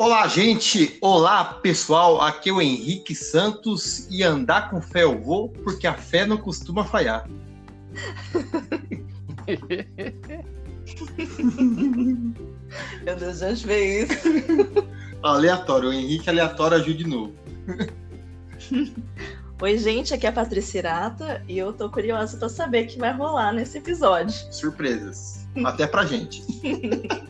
Olá, gente! Olá, pessoal! Aqui é o Henrique Santos e andar com fé eu vou, porque a fé não costuma falhar. Meu Deus, já ver isso. Aleatório, o Henrique aleatório ajuda de novo. Oi, gente, aqui é a Patrícia Irata e eu tô curiosa pra saber o que vai rolar nesse episódio. Surpresas. Até pra gente.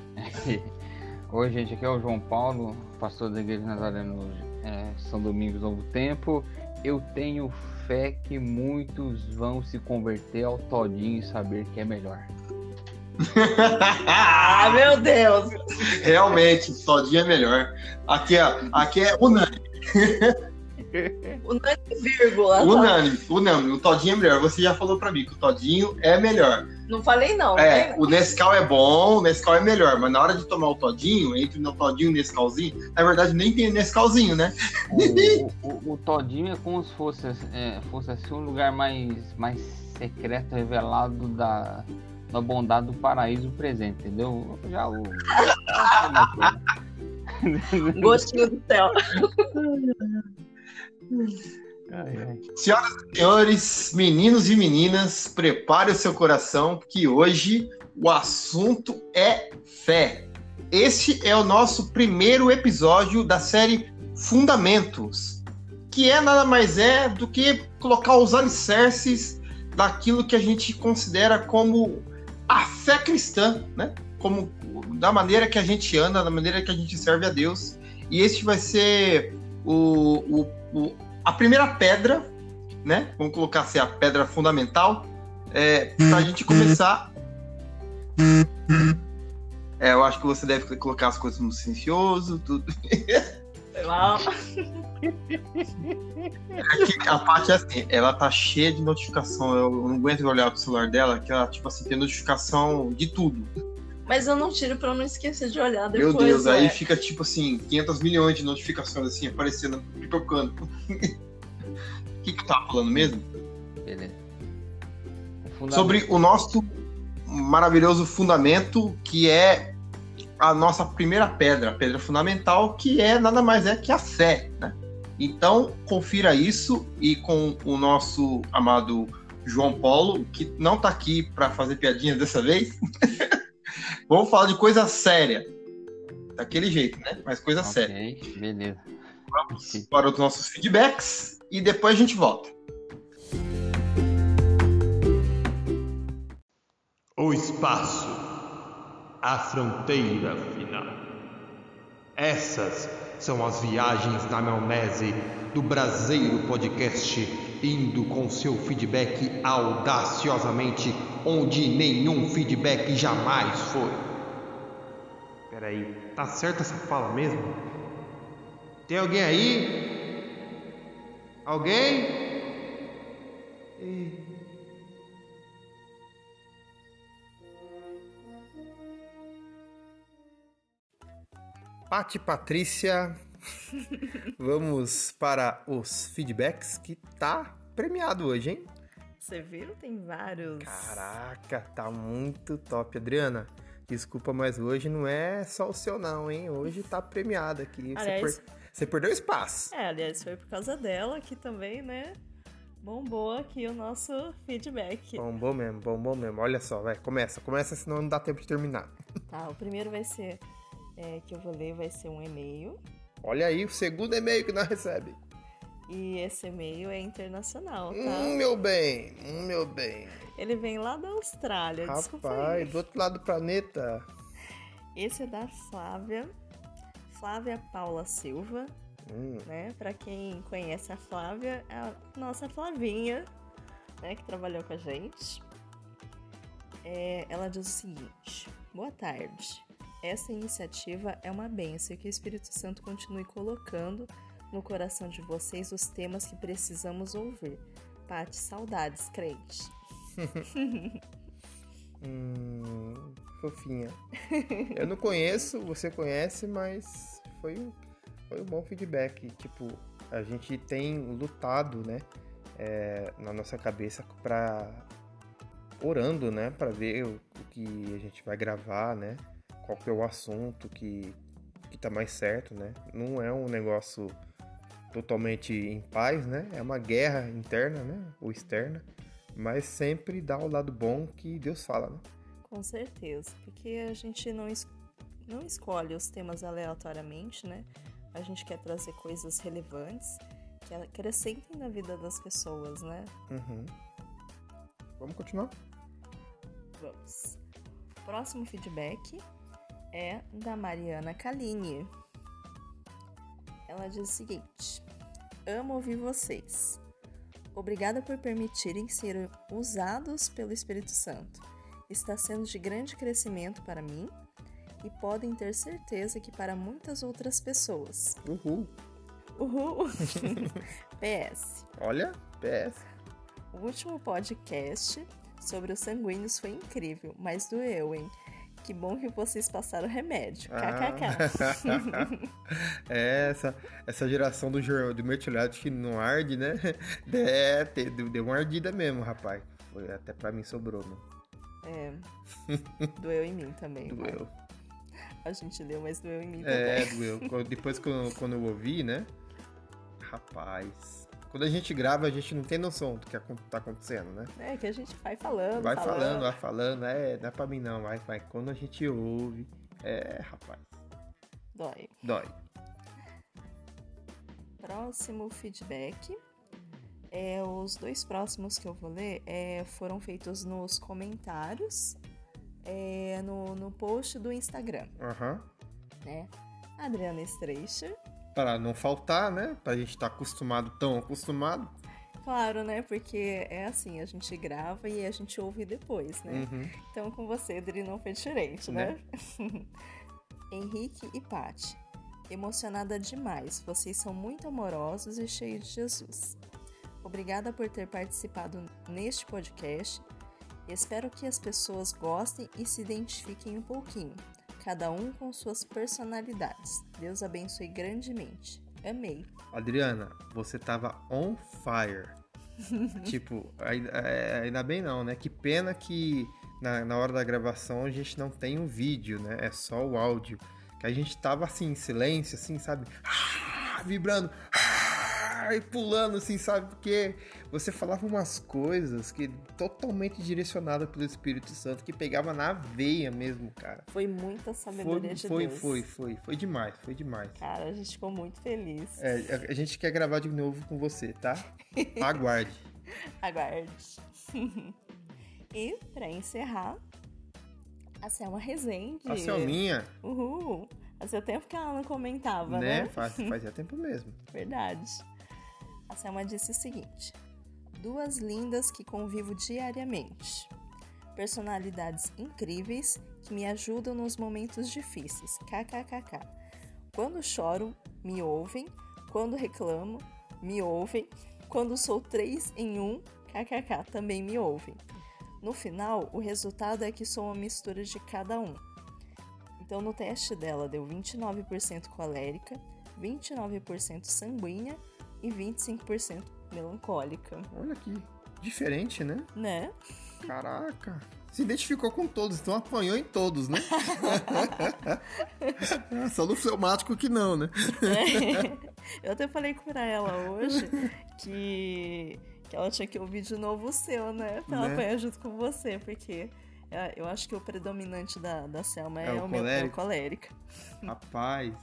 Oi, gente, aqui é o João Paulo, pastor da Igreja Nazareno é, São Domingos Novo Tempo. Eu tenho fé que muitos vão se converter ao todinho e saber que é melhor. ah, meu Deus! Realmente, todinho é melhor. Aqui é, aqui é unânime. Unânime, vírgula. Unânime, unânime. O Todinho é melhor. Você já falou pra mim que o Todinho é melhor. Não falei não. É, o Nescau é bom, o Nescau é melhor, mas na hora de tomar o Todinho, entre o Todinho e o Nescauzinho, na verdade nem tem Nescauzinho, né? O, o, o Todinho é como se fosse, é, fosse assim um lugar mais, mais secreto, revelado da, da bondade do paraíso presente, entendeu? Já o. Gostinho do céu. Senhoras e senhores, meninos e meninas, prepare o seu coração, que hoje o assunto é fé. Este é o nosso primeiro episódio da série Fundamentos, que é nada mais é do que colocar os alicerces daquilo que a gente considera como a fé cristã, né? Como da maneira que a gente anda, da maneira que a gente serve a Deus. E este vai ser o, o, o a primeira pedra, né? Vamos colocar assim, a pedra fundamental, é, para a gente começar. É, eu acho que você deve colocar as coisas no silencioso, tudo. Sei lá. É a parte é assim, ela tá cheia de notificação. Eu não aguento olhar pro celular dela, que ela, tipo assim, tem notificação de tudo. Mas eu não tiro pra não esquecer de olhar depois. Meu Deus, né? aí fica tipo assim, 500 milhões de notificações assim, aparecendo, pipocando. O que que tá falando mesmo? Beleza. O Sobre o nosso maravilhoso fundamento, que é a nossa primeira pedra, a pedra fundamental, que é nada mais é que a fé, né? Então, confira isso e com o nosso amado João Paulo, que não tá aqui para fazer piadinha dessa vez. Vamos falar de coisa séria. Daquele jeito, né? Mas coisa okay, séria. Beleza. Vamos para os nossos feedbacks e depois a gente volta. O espaço, a fronteira final. Essas são as viagens na maionese do Brasileiro Podcast, indo com seu feedback audaciosamente onde nenhum feedback jamais foi. Peraí, tá certa essa fala mesmo? Tem alguém aí? Alguém? E... Pati Patrícia, vamos para os feedbacks que tá premiado hoje, hein? Você viu? Tem vários. Caraca, tá muito top, Adriana. Desculpa, mas hoje não é só o seu não, hein? Hoje tá premiado aqui. Aliás, Você per... Você perdeu espaço. É, aliás, foi por causa dela que também, né? Bombou aqui o nosso feedback. Bombou mesmo, bombou mesmo. Olha só, vai, começa, começa, senão não dá tempo de terminar. Tá, o primeiro vai ser, é, que eu vou ler, vai ser um e-mail. Olha aí, o segundo e-mail que nós recebe. E esse e-mail é internacional, tá? Hum, meu bem, hum, meu bem. Ele vem lá da Austrália, Rapaz, do outro lado do planeta. Esse é da Flávia. Flávia Paula Silva. Hum. Né? Para quem conhece a Flávia, é a nossa Flavinha, né? Que trabalhou com a gente. É, ela diz o seguinte: Boa tarde. Essa iniciativa é uma benção e que o Espírito Santo continue colocando no coração de vocês os temas que precisamos ouvir. Pati, saudades, crente. hum, fofinha. Eu não conheço, você conhece, mas foi um, foi um bom feedback. Tipo, a gente tem lutado, né, é, na nossa cabeça para orando, né, para ver o, o, que a gente vai gravar, né, qual que é o assunto que que tá mais certo, né? Não é um negócio totalmente em paz, né? É uma guerra interna, né? Ou externa, mas sempre dá o lado bom que Deus fala, né? Com certeza, porque a gente não, es não escolhe os temas aleatoriamente, né? A gente quer trazer coisas relevantes que acrescentem na vida das pessoas, né? Uhum. Vamos continuar? Vamos. Próximo feedback é da Mariana Kaline. Ela diz o seguinte: Amo ouvir vocês. Obrigada por permitirem ser usados pelo Espírito Santo. Está sendo de grande crescimento para mim e podem ter certeza que para muitas outras pessoas. Uhul. Uhul. PS. Olha, PS. O último podcast sobre os sanguíneos foi incrível, mas doeu, hein? Que bom que vocês passaram remédio. KKK. é, essa, essa geração do, do mertilhado que não arde, né? É, deu uma ardida mesmo, rapaz. Foi, até pra mim sobrou, mano. É. Doeu em mim também. Doeu. A gente deu, mas doeu em mim é, também. É, doeu. Depois quando, quando eu ouvi, né? Rapaz. Quando a gente grava, a gente não tem noção do que tá acontecendo, né? É, que a gente vai falando. Vai falando, falando vai falando. É, não é pra mim não, vai, vai. Quando a gente ouve, é, rapaz. Dói. Dói. Próximo feedback. É, os dois próximos que eu vou ler é, foram feitos nos comentários é, no, no post do Instagram. Aham. Uhum. Né? Adriana Streicher para não faltar, né? Pra gente estar tá acostumado, tão acostumado. Claro, né? Porque é assim, a gente grava e a gente ouve depois, né? Uhum. Então com você, Adri, não foi diferente, né? né? Henrique e Pati. Emocionada demais. Vocês são muito amorosos e cheios de Jesus. Obrigada por ter participado neste podcast. Espero que as pessoas gostem e se identifiquem um pouquinho cada um com suas personalidades. Deus abençoe grandemente. Amei. Adriana, você tava on fire. tipo, ainda, é, ainda bem não, né? Que pena que na, na hora da gravação a gente não tem um vídeo, né? É só o áudio. Que a gente tava assim, em silêncio, assim, sabe? Ah, vibrando. Ah, e pulando, assim, sabe? Porque você falava umas coisas que totalmente direcionada pelo Espírito Santo, que pegava na veia mesmo, cara. Foi muita sabedoria foi, de foi, Deus. Foi, foi, foi. Foi demais, foi demais. Cara, a gente ficou muito feliz. É, a gente quer gravar de novo com você, tá? Aguarde. Aguarde. e, pra encerrar, a Selma Rezende. A Selminha. Uhul. Fazia tempo que ela não comentava, né? né? Faz, fazia tempo mesmo. Verdade. A Selma disse o seguinte: duas lindas que convivo diariamente. Personalidades incríveis que me ajudam nos momentos difíceis. KKKK. Quando choro, me ouvem. Quando reclamo, me ouvem. Quando sou três em um, KKK, também me ouvem. No final, o resultado é que sou uma mistura de cada um. Então, no teste dela deu 29% colérica, 29% sanguínea e 25% melancólica. Olha que diferente, né? Né? Caraca. Se identificou com todos, então apanhou em todos, né? Só no fleumático que não, né? É. Eu até falei pra ela hoje que, que ela tinha que ouvir de novo o seu, né? Pra né? ela apanhar junto com você, porque é, eu acho que o predominante da, da Selma é, é o, o meu é colérica. Rapaz.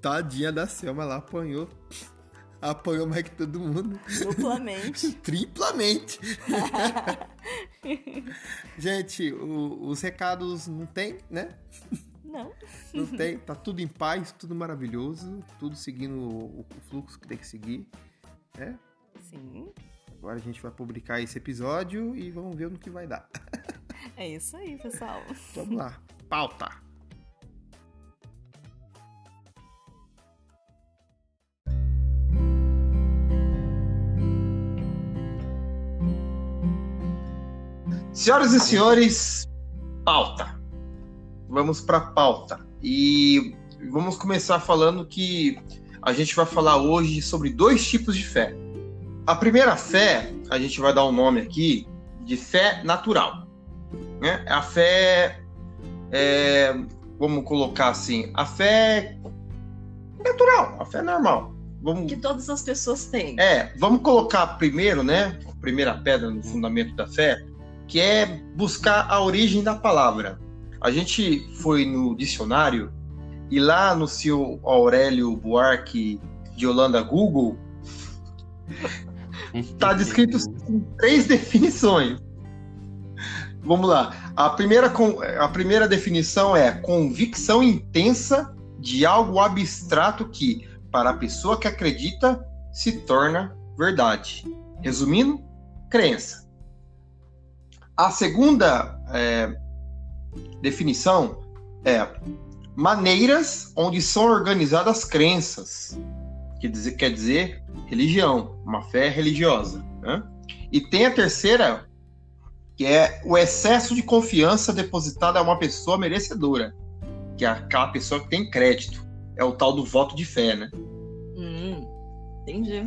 Tadinha da Selma, ela apanhou apoiou mais que todo mundo. Duplamente. Triplamente. Gente, o, os recados não tem, né? Não. Não tem, tá tudo em paz, tudo maravilhoso, tudo seguindo o, o fluxo que tem que seguir, né? Sim. Agora a gente vai publicar esse episódio e vamos ver no que vai dar. É isso aí, pessoal. Vamos lá. Pauta. Senhoras e senhores, pauta. Vamos para pauta. E vamos começar falando que a gente vai falar hoje sobre dois tipos de fé. A primeira fé, a gente vai dar um nome aqui de fé natural. Né? A fé é, vamos colocar assim, a fé natural, a fé normal. Vamos... Que todas as pessoas têm. É, vamos colocar primeiro, né? A primeira pedra no fundamento da fé, que é buscar a origem da palavra. A gente foi no dicionário e lá no seu Aurélio Buarque de Holanda Google está descrito três definições. Vamos lá. A primeira, a primeira definição é convicção intensa de algo abstrato que, para a pessoa que acredita, se torna verdade. Resumindo, crença. A segunda é, definição é maneiras onde são organizadas crenças, que dizer, quer dizer religião, uma fé religiosa. Né? E tem a terceira, que é o excesso de confiança depositada a uma pessoa merecedora, que é aquela pessoa que tem crédito. É o tal do voto de fé, né? Hum, entendi.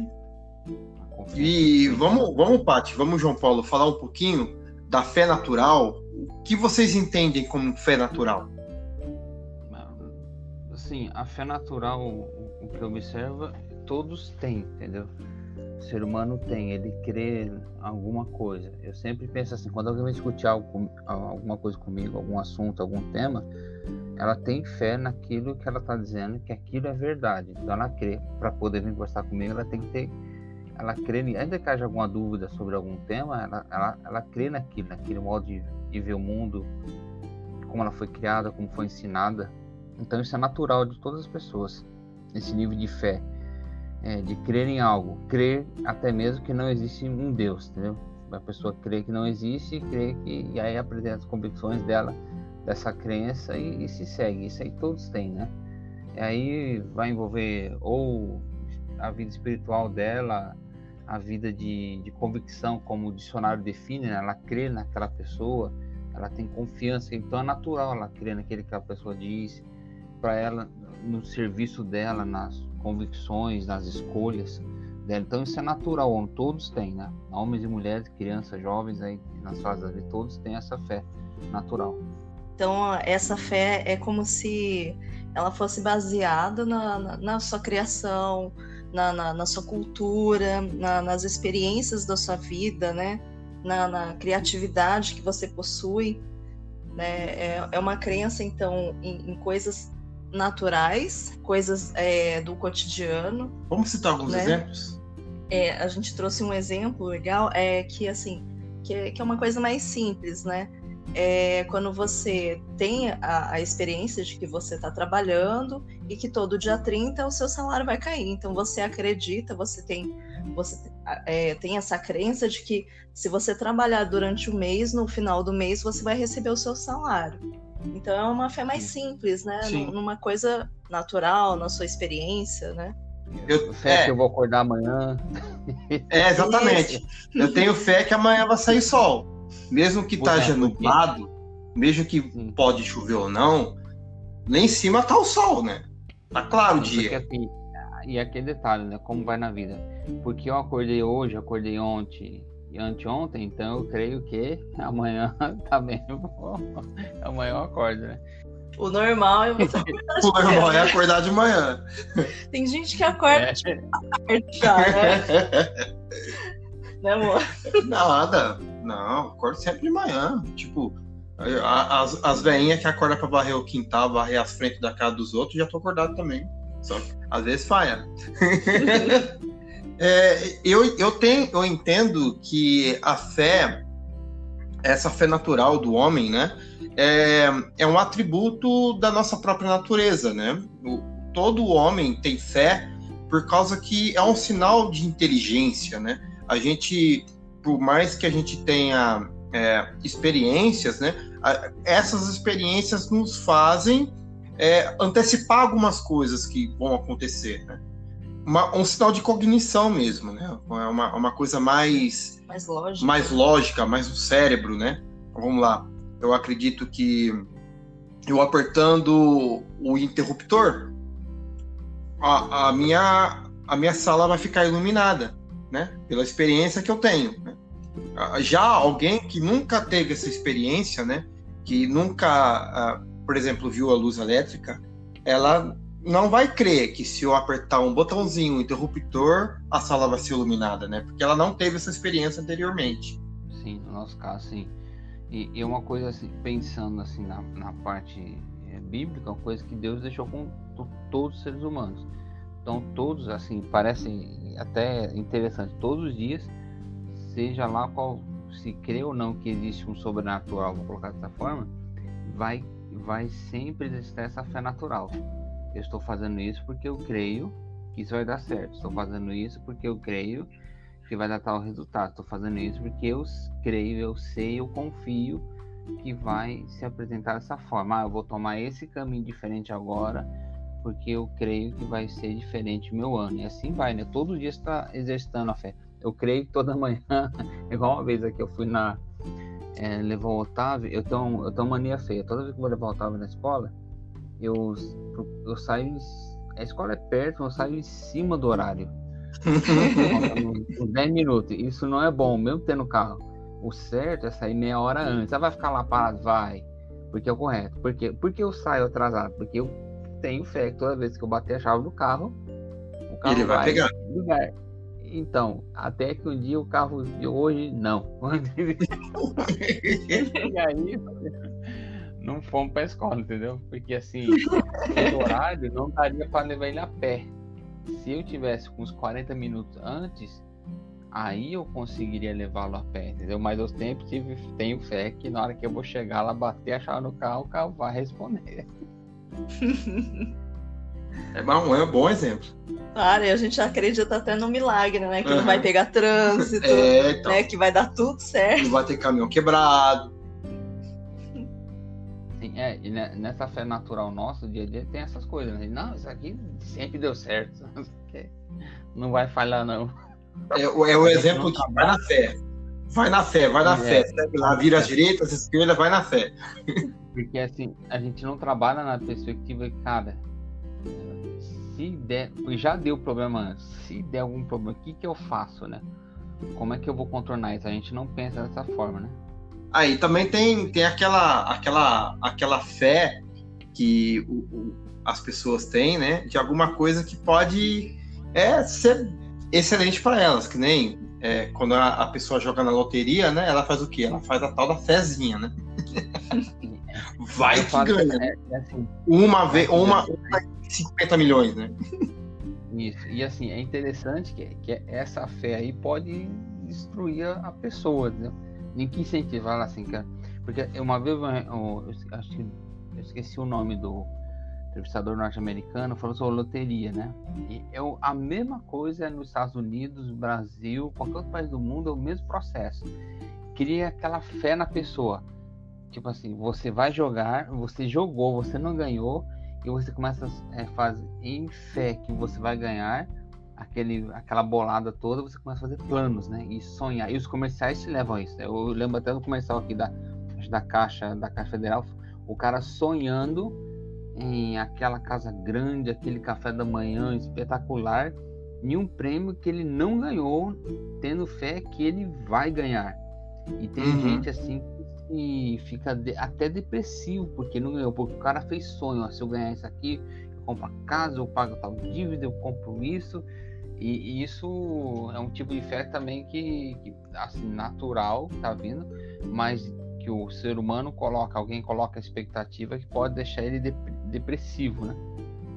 E vamos, vamos, Paty, vamos, João Paulo, falar um pouquinho da fé natural. O que vocês entendem como fé natural? Assim, a fé natural, o que observa, todos têm, entendeu? O ser humano tem, ele crê em alguma coisa. Eu sempre penso assim, quando alguém vai discutir algo, alguma coisa comigo, algum assunto, algum tema, ela tem fé naquilo que ela está dizendo, que aquilo é verdade. Então ela crê. Para poder conversar comigo, ela tem que ter. Ela crê, ainda que haja alguma dúvida sobre algum tema, ela, ela, ela crê naquilo, naquele modo de, de ver o mundo, como ela foi criada, como foi ensinada. Então isso é natural de todas as pessoas, esse nível de fé, é, de crer em algo, crer até mesmo que não existe um Deus, entendeu? A pessoa crê que não existe, crê que e aí apresenta as convicções dela dessa crença e, e, se segue. Isso aí todos têm, né? E aí vai envolver ou a vida espiritual dela, a vida de, de convicção, como o dicionário define, né? ela crê naquela pessoa, ela tem confiança, então é natural ela crer naquele que a pessoa diz, para ela, no serviço dela, nas convicções, nas escolhas dela. Então isso é natural, todos têm, né? Homens e mulheres, crianças, jovens aí nas fases ali, todos têm essa fé natural. Então, essa fé é como se ela fosse baseada na, na, na sua criação, na, na, na sua cultura, nas experiências da sua vida, né? Na, criatividade que você possui. Né? É, é uma crença, então, em, em coisas naturais, coisas é, do cotidiano. Vamos citar alguns né? exemplos? É, a gente trouxe um exemplo legal, é que assim, que, que é uma coisa mais simples, né? É quando você tem a, a experiência de que você está trabalhando e que todo dia 30 o seu salário vai cair. Então você acredita, você tem, você é, tem essa crença de que se você trabalhar durante o mês, no final do mês você vai receber o seu salário. Então é uma fé mais simples, né? Sim. Numa coisa natural, na sua experiência, né? Eu, fé é, que eu vou acordar amanhã. É, exatamente. Eu tenho fé que amanhã vai sair sol mesmo que esteja nublado, mesmo que Sim. pode chover ou não, lá em cima tá o sol, né? Tá claro o dia. Assim, e aquele detalhe, né? Como vai na vida. Porque eu acordei hoje, acordei ontem e anteontem, então eu creio que amanhã também tá amanhã eu acordo, né? O normal é você acordar O normal é acordar de manhã. Tem gente que acorda é. tarde já, né? Né, amor? Nada. Não, acordo sempre de manhã. Tipo, as, as veinhas que acordam pra varrer o quintal, varrer as frentes da casa dos outros, já tô acordado também. Só que às vezes falha. é, eu, eu, tenho, eu entendo que a fé, essa fé natural do homem, né? É, é um atributo da nossa própria natureza, né? O, todo homem tem fé por causa que é um sinal de inteligência, né? A gente por mais que a gente tenha é, experiências, né, essas experiências nos fazem é, antecipar algumas coisas que vão acontecer, né? Uma, um sinal de cognição mesmo, né? É uma, uma coisa mais mais lógica. mais lógica, mais o cérebro, né? Vamos lá. Eu acredito que eu apertando o interruptor, a, a minha a minha sala vai ficar iluminada né? Pela experiência que eu tenho. Né? Ah, já alguém que nunca teve essa experiência, né? Que nunca uh, por exemplo, viu a luz elétrica, ela não vai crer que se eu apertar um botãozinho, um interruptor, a sala vai ser iluminada, né? Porque ela não teve essa experiência anteriormente. Sim, no nosso caso, sim. E, e uma coisa assim, pensando assim na, na parte é, bíblica, uma coisa que Deus deixou com todos os seres humanos. Então todos, assim, parece até interessante, todos os dias, seja lá qual, se crê ou não que existe um sobrenatural, vou colocar dessa forma, vai, vai sempre existir essa fé natural eu estou fazendo isso porque eu creio que isso vai dar certo. Estou fazendo isso porque eu creio que vai dar tal resultado. Estou fazendo isso porque eu creio, eu sei, eu confio que vai se apresentar dessa forma. Ah, eu vou tomar esse caminho diferente agora porque eu creio que vai ser diferente o meu ano. E assim vai, né? Todo dia está exercitando a fé. Eu creio que toda manhã, igual uma vez aqui eu fui na é, levar o Otávio, eu tenho, eu tenho mania feia. Toda vez que eu vou levar o Otávio na escola, eu, eu saio. A escola é perto, eu saio em cima do horário. uns 10 minutos. Isso não é bom, mesmo tendo carro. O certo é sair meia hora antes. Você vai ficar lá parado? Vai. Porque é o correto. Porque, porque eu saio atrasado? Porque eu tenho fé que toda vez que eu bater a chave do carro, o carro Ele vai, vai pegar. Então, até que um dia o carro de hoje, não. e aí, não fomos pra escola, entendeu? Porque assim, o horário não daria para levar ele a pé. Se eu tivesse com uns 40 minutos antes, aí eu conseguiria levá-lo a pé, entendeu? Mas eu sempre tive, tenho fé que na hora que eu vou chegar lá, bater a chave no carro, o carro vai responder. É bom, é um bom exemplo. Claro, e a gente acredita até no milagre, né? Que uhum. não vai pegar trânsito, é, então, né? Que vai dar tudo certo. Não vai ter caminhão quebrado. É, e nessa fé natural nossa, dia a dia, tem essas coisas. Né? Não, isso aqui sempre deu certo. Não vai falhar, não. É, é o exemplo que vai na fé. Vai na fé, vai na é, fé. Segue lá, vira as direitas, as esquerdas, vai na fé. Porque assim, a gente não trabalha na perspectiva que, cara, se der, já deu problema antes, se der algum problema, o que, que eu faço, né? Como é que eu vou contornar isso? A gente não pensa dessa forma, né? Aí também tem, tem aquela, aquela, aquela fé que o, o, as pessoas têm, né? De alguma coisa que pode é, ser excelente para elas, que nem é, quando a, a, pessoa joga na loteria, né? Ela faz o quê? Ela faz a tal da fezinha, né? Vai Eu que ganha. É, é assim, uma vez, uma, uma 50 milhões, né? Isso. E assim, é interessante que, que essa fé aí pode destruir a pessoa, né? em que sentido? Fala assim, cara. Porque uma vez eu, eu, eu, eu esqueci o nome do entrevistador norte-americano, falou sobre loteria, né? E é a mesma coisa nos Estados Unidos, Brasil, qualquer outro país do mundo, é o mesmo processo. Cria aquela fé na pessoa. Tipo assim, você vai jogar, você jogou, você não ganhou, e você começa a é, fazer em fé que você vai ganhar aquele, aquela bolada toda, você começa a fazer planos, né? E sonhar. E os comerciais te levam a isso. Né? Eu lembro até do comercial aqui da, da Caixa, da Caixa Federal, o cara sonhando em aquela casa grande, aquele café da manhã espetacular, e um prêmio que ele não ganhou, tendo fé que ele vai ganhar. E tem uhum. gente assim que fica de, até depressivo porque não ganhou, porque o cara fez sonho, ó, se eu ganhar isso aqui, eu compro a casa, eu pago tal dívida, eu compro isso. E, e, isso é um tipo de fé também que, que assim, natural, tá vindo, mas que o ser humano coloca, alguém coloca a expectativa que pode deixar ele de, depressivo, né?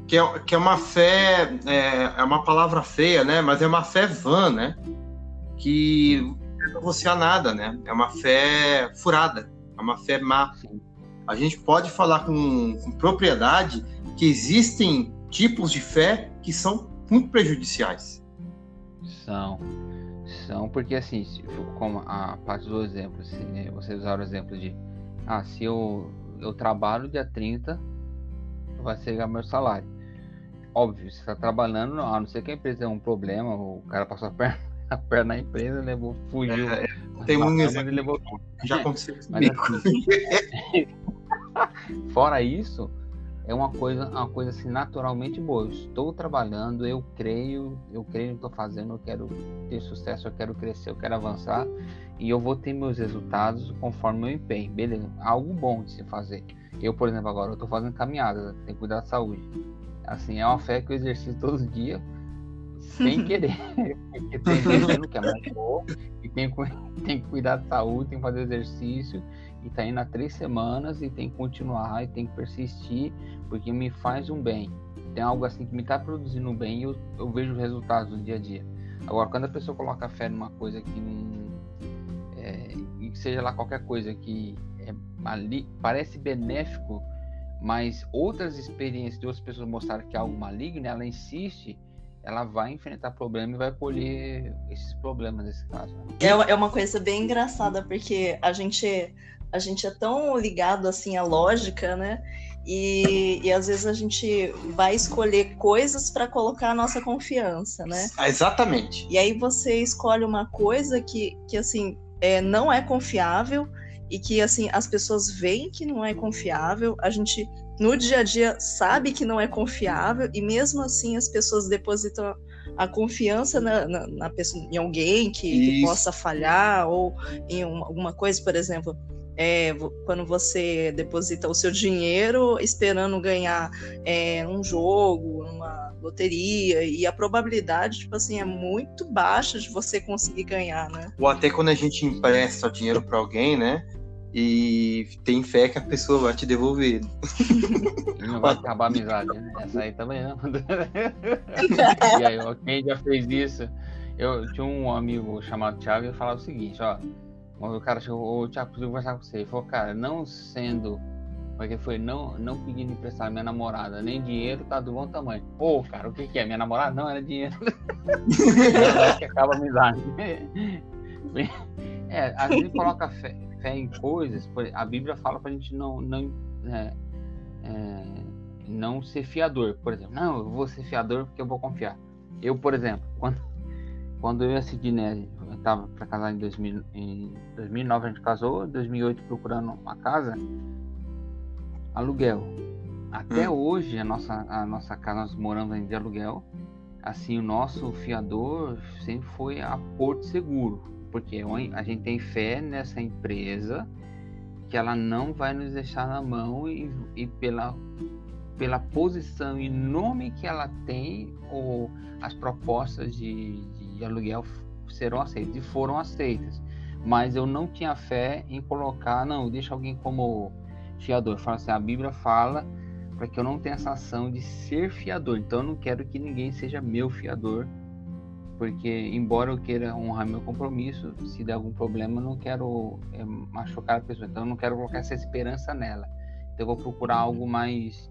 Que é, que é uma fé, é, é, uma palavra feia, né? Mas é uma fé vã, né? Que não você a nada, né? É uma fé furada, é uma fé má. A gente pode falar com, com propriedade que existem tipos de fé que são muito prejudiciais. São. São porque assim, como a parte do exemplo, se vocês usaram o exemplo de ah, se eu, eu trabalho dia 30, vai chegar meu salário. Óbvio, você está trabalhando, a não ser que a empresa tem um problema, o cara passou a perna, a perna na empresa, levou, fugiu. É, tem um exemplo. Levou... Já aconteceu assim, Fora isso, é uma coisa, uma coisa assim naturalmente boa. Eu estou trabalhando, eu creio, eu creio que estou fazendo, eu quero ter sucesso, eu quero crescer, eu quero avançar e eu vou ter meus resultados conforme meu empenho. Beleza, algo bom de se fazer. Eu, por exemplo, agora eu tô fazendo caminhada, tem que cuidar da saúde. Assim, é uma fé que eu exercito todo dia, sem querer. Porque tem gente que é mais boa, e tem, tem que cuidar da saúde, tem que fazer exercício, e tá indo há três semanas, e tem que continuar, e tem que persistir, porque me faz um bem. Tem algo assim que me tá produzindo bem e eu, eu vejo os resultados no dia a dia. Agora, quando a pessoa coloca fé numa coisa que não. É, que seja lá qualquer coisa que é ali, parece benéfico, mas outras experiências de outras pessoas mostraram que é algo maligno, ela insiste, ela vai enfrentar problemas e vai colher esses problemas nesse caso. Né? É, é uma coisa bem engraçada, porque a gente, a gente é tão ligado assim à lógica, né? E, e às vezes a gente vai escolher coisas para colocar a nossa confiança, né? Ah, exatamente. E aí você escolhe uma coisa que, que assim, é, não é confiável e que assim as pessoas veem que não é confiável, a gente no dia a dia sabe que não é confiável e mesmo assim as pessoas depositam a confiança na, na, na pessoa, em alguém que, que, possa falhar ou em uma, alguma coisa, por exemplo. É, quando você deposita o seu dinheiro esperando ganhar é, um jogo, uma loteria, e a probabilidade, tipo assim, é muito baixa de você conseguir ganhar, né? Ou até quando a gente empresta dinheiro para alguém, né? E tem fé que a pessoa vai te devolver. Não vai acabar a amizade, né? Essa aí também não. e aí, quem já fez isso? Eu tinha um amigo chamado Thiago e ele falava o seguinte, ó. O cara chegou, o Thiago, preciso conversar com você. Ele falou, cara, não sendo. Porque foi não, não pedindo emprestar minha namorada, nem dinheiro, tá do bom tamanho. Pô, cara, o que, que é? Minha namorada? Não, era dinheiro. é que acaba a amizade. É, a gente coloca fé, fé em coisas, a Bíblia fala para a gente não, não, é, é, não ser fiador. Por exemplo, não, eu vou ser fiador porque eu vou confiar. Eu, por exemplo, quando, quando eu e a Sidney, eu estava para casar em, 2000, em 2009, a gente casou, em 2008 procurando uma casa, aluguel. Até hum. hoje, a nossa, a nossa casa, nós moramos de aluguel. Assim, o nosso fiador sempre foi a Porto Seguro porque a gente tem fé nessa empresa que ela não vai nos deixar na mão e, e pela, pela posição e nome que ela tem, ou as propostas de, de aluguel serão aceitas e foram aceitas. Mas eu não tinha fé em colocar, não, deixa alguém como fiador. Fala assim, a Bíblia fala para que eu não tenha essa ação de ser fiador. Então eu não quero que ninguém seja meu fiador porque embora eu queira honrar meu compromisso, se der algum problema, eu não quero é, machucar a pessoa, então eu não quero colocar essa esperança nela. Então eu vou procurar algo mais,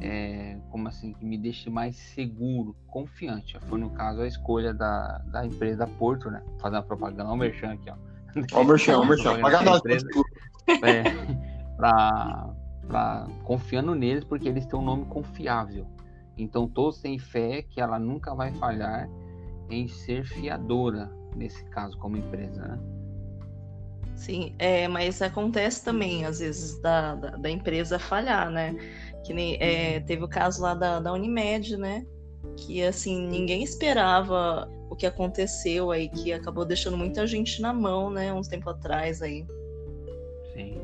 é, como assim, que me deixe mais seguro, confiante. Foi no caso a escolha da, da empresa da Porto, né? Fazer uma propaganda, o merchan aqui, ó. Ó o merchan, o merchan, paga nós. É, pra, pra, confiando neles, porque eles têm um nome confiável. Então todos têm fé que ela nunca vai falhar em ser fiadora, nesse caso, como empresa, né? Sim, é, mas acontece também, às vezes, da, da, da empresa falhar, né? Que nem, é, teve o caso lá da, da Unimed, né? Que, assim, ninguém esperava o que aconteceu aí, que acabou deixando muita gente na mão, né? Uns tempo atrás aí. Sim.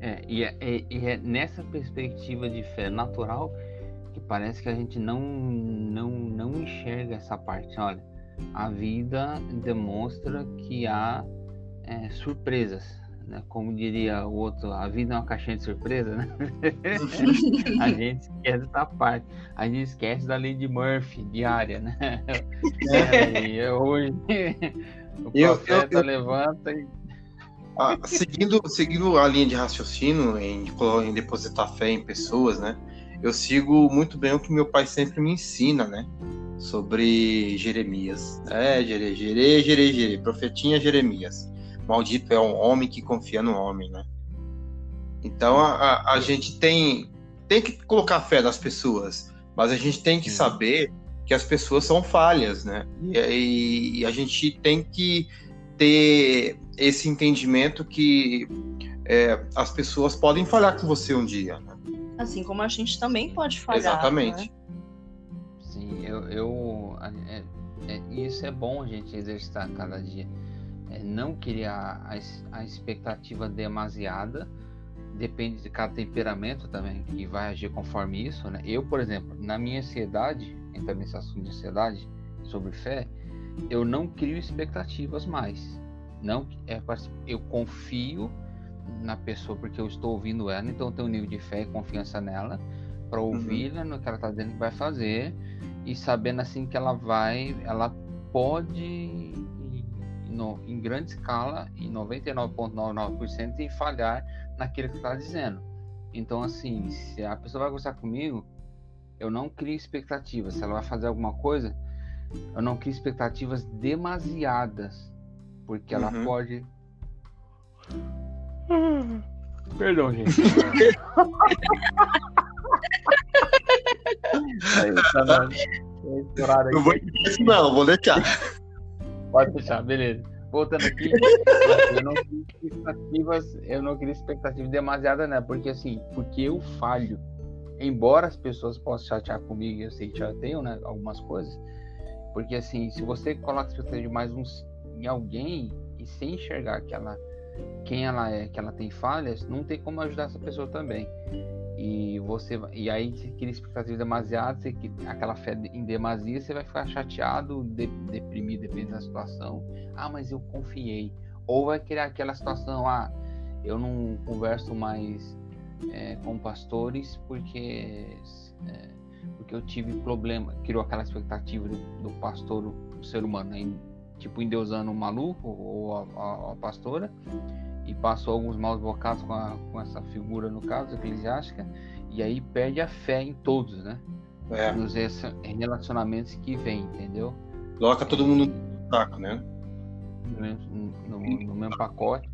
É, e, é, e é nessa perspectiva de fé natural parece que a gente não, não, não enxerga essa parte. Olha, a vida demonstra que há é, surpresas, né? Como diria o outro, a vida é uma caixinha de surpresa, né? a gente esquece dessa parte. A gente esquece da lei de Murphy diária, né? É, e hoje o profeta eu, eu... levanta e ah, seguindo, seguindo a linha de raciocínio em, em depositar fé em pessoas, né? Eu sigo muito bem o que meu pai sempre me ensina, né? Sobre Jeremias. É, Jere, Jere, Jere, Jere, profetinha Jeremias. Maldito é um homem que confia no homem, né? Então a, a, gente tem, tem que colocar fé nas pessoas, mas a gente tem que saber que as pessoas são falhas, né? E, e, e a gente tem que ter esse entendimento que é, as pessoas podem falhar com você um dia. Né? Assim como a gente também pode falhar. Exatamente. Né? Sim, eu. eu é, é, isso é bom a gente exercitar cada dia. É, não criar a, a expectativa demasiada depende de cada temperamento também, que vai agir conforme isso, né? Eu, por exemplo, na minha ansiedade, entrando nesse assunto de ansiedade sobre fé, eu não crio expectativas mais. Não é eu confio na pessoa porque eu estou ouvindo ela, então eu tenho um nível de fé e confiança nela para ouvi-la uhum. no que ela está dizendo que vai fazer e sabendo assim que ela vai, ela pode no, em grande escala, em 99,99% e falhar naquilo que está dizendo. Então assim, se a pessoa vai conversar comigo, eu não crio expectativas. Se ela vai fazer alguma coisa, eu não crio expectativas demasiadas, porque ela uhum. pode Perdão, gente. Aí, tá não vou isso não, vou deixar. Pode deixar, beleza. Voltando aqui, eu não crio expectativas, eu não crio expectativas demasiadas, né? Porque assim, porque eu falho. Embora as pessoas possam chatear comigo, eu sei que chateiam, né? Algumas coisas. Porque assim, se você coloca expectativa de mais uns em alguém e sem enxergar que ela quem ela é, que ela tem falhas, não tem como ajudar essa pessoa também. E você e aí se cria expectativa demasiada, você, aquela fé em demasia, você vai ficar chateado, de, deprimido, depende da situação. Ah, mas eu confiei. Ou vai criar aquela situação, ah, eu não converso mais é, com pastores porque é, porque eu tive problema, criou aquela expectativa do, do pastor, do ser humano, né? Tipo endeusando o maluco ou a, a, a, pastora e passou alguns maus bocados com, a, com essa figura no caso eclesiástica e aí perde a fé em todos, né? É. Nos relacionamentos que vem, entendeu? Coloca todo mundo no saco, né? No, no, no mesmo pacote,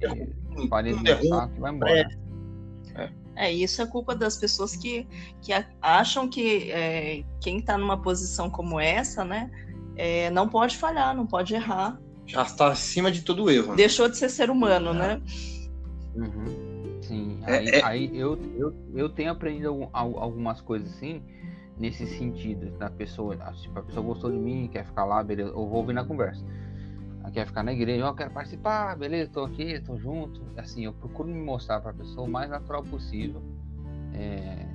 parede no saco e vai embora. É. é. isso é culpa das pessoas que, que acham que é, quem está numa posição como essa, né, é, não pode falhar, não pode errar. Já está acima de todo erro. Né? Deixou de ser ser humano, é. né? Uhum. Sim, é, aí, é, aí, eu, eu, eu tenho aprendido algumas coisas assim, nesse sentido, da pessoa, tipo, a pessoa gostou de mim, quer ficar lá, beleza, eu vou ouvir na conversa. quer ficar na igreja, eu quero participar, beleza, tô aqui, tô junto. Assim, eu procuro me mostrar para a pessoa o mais natural possível, é,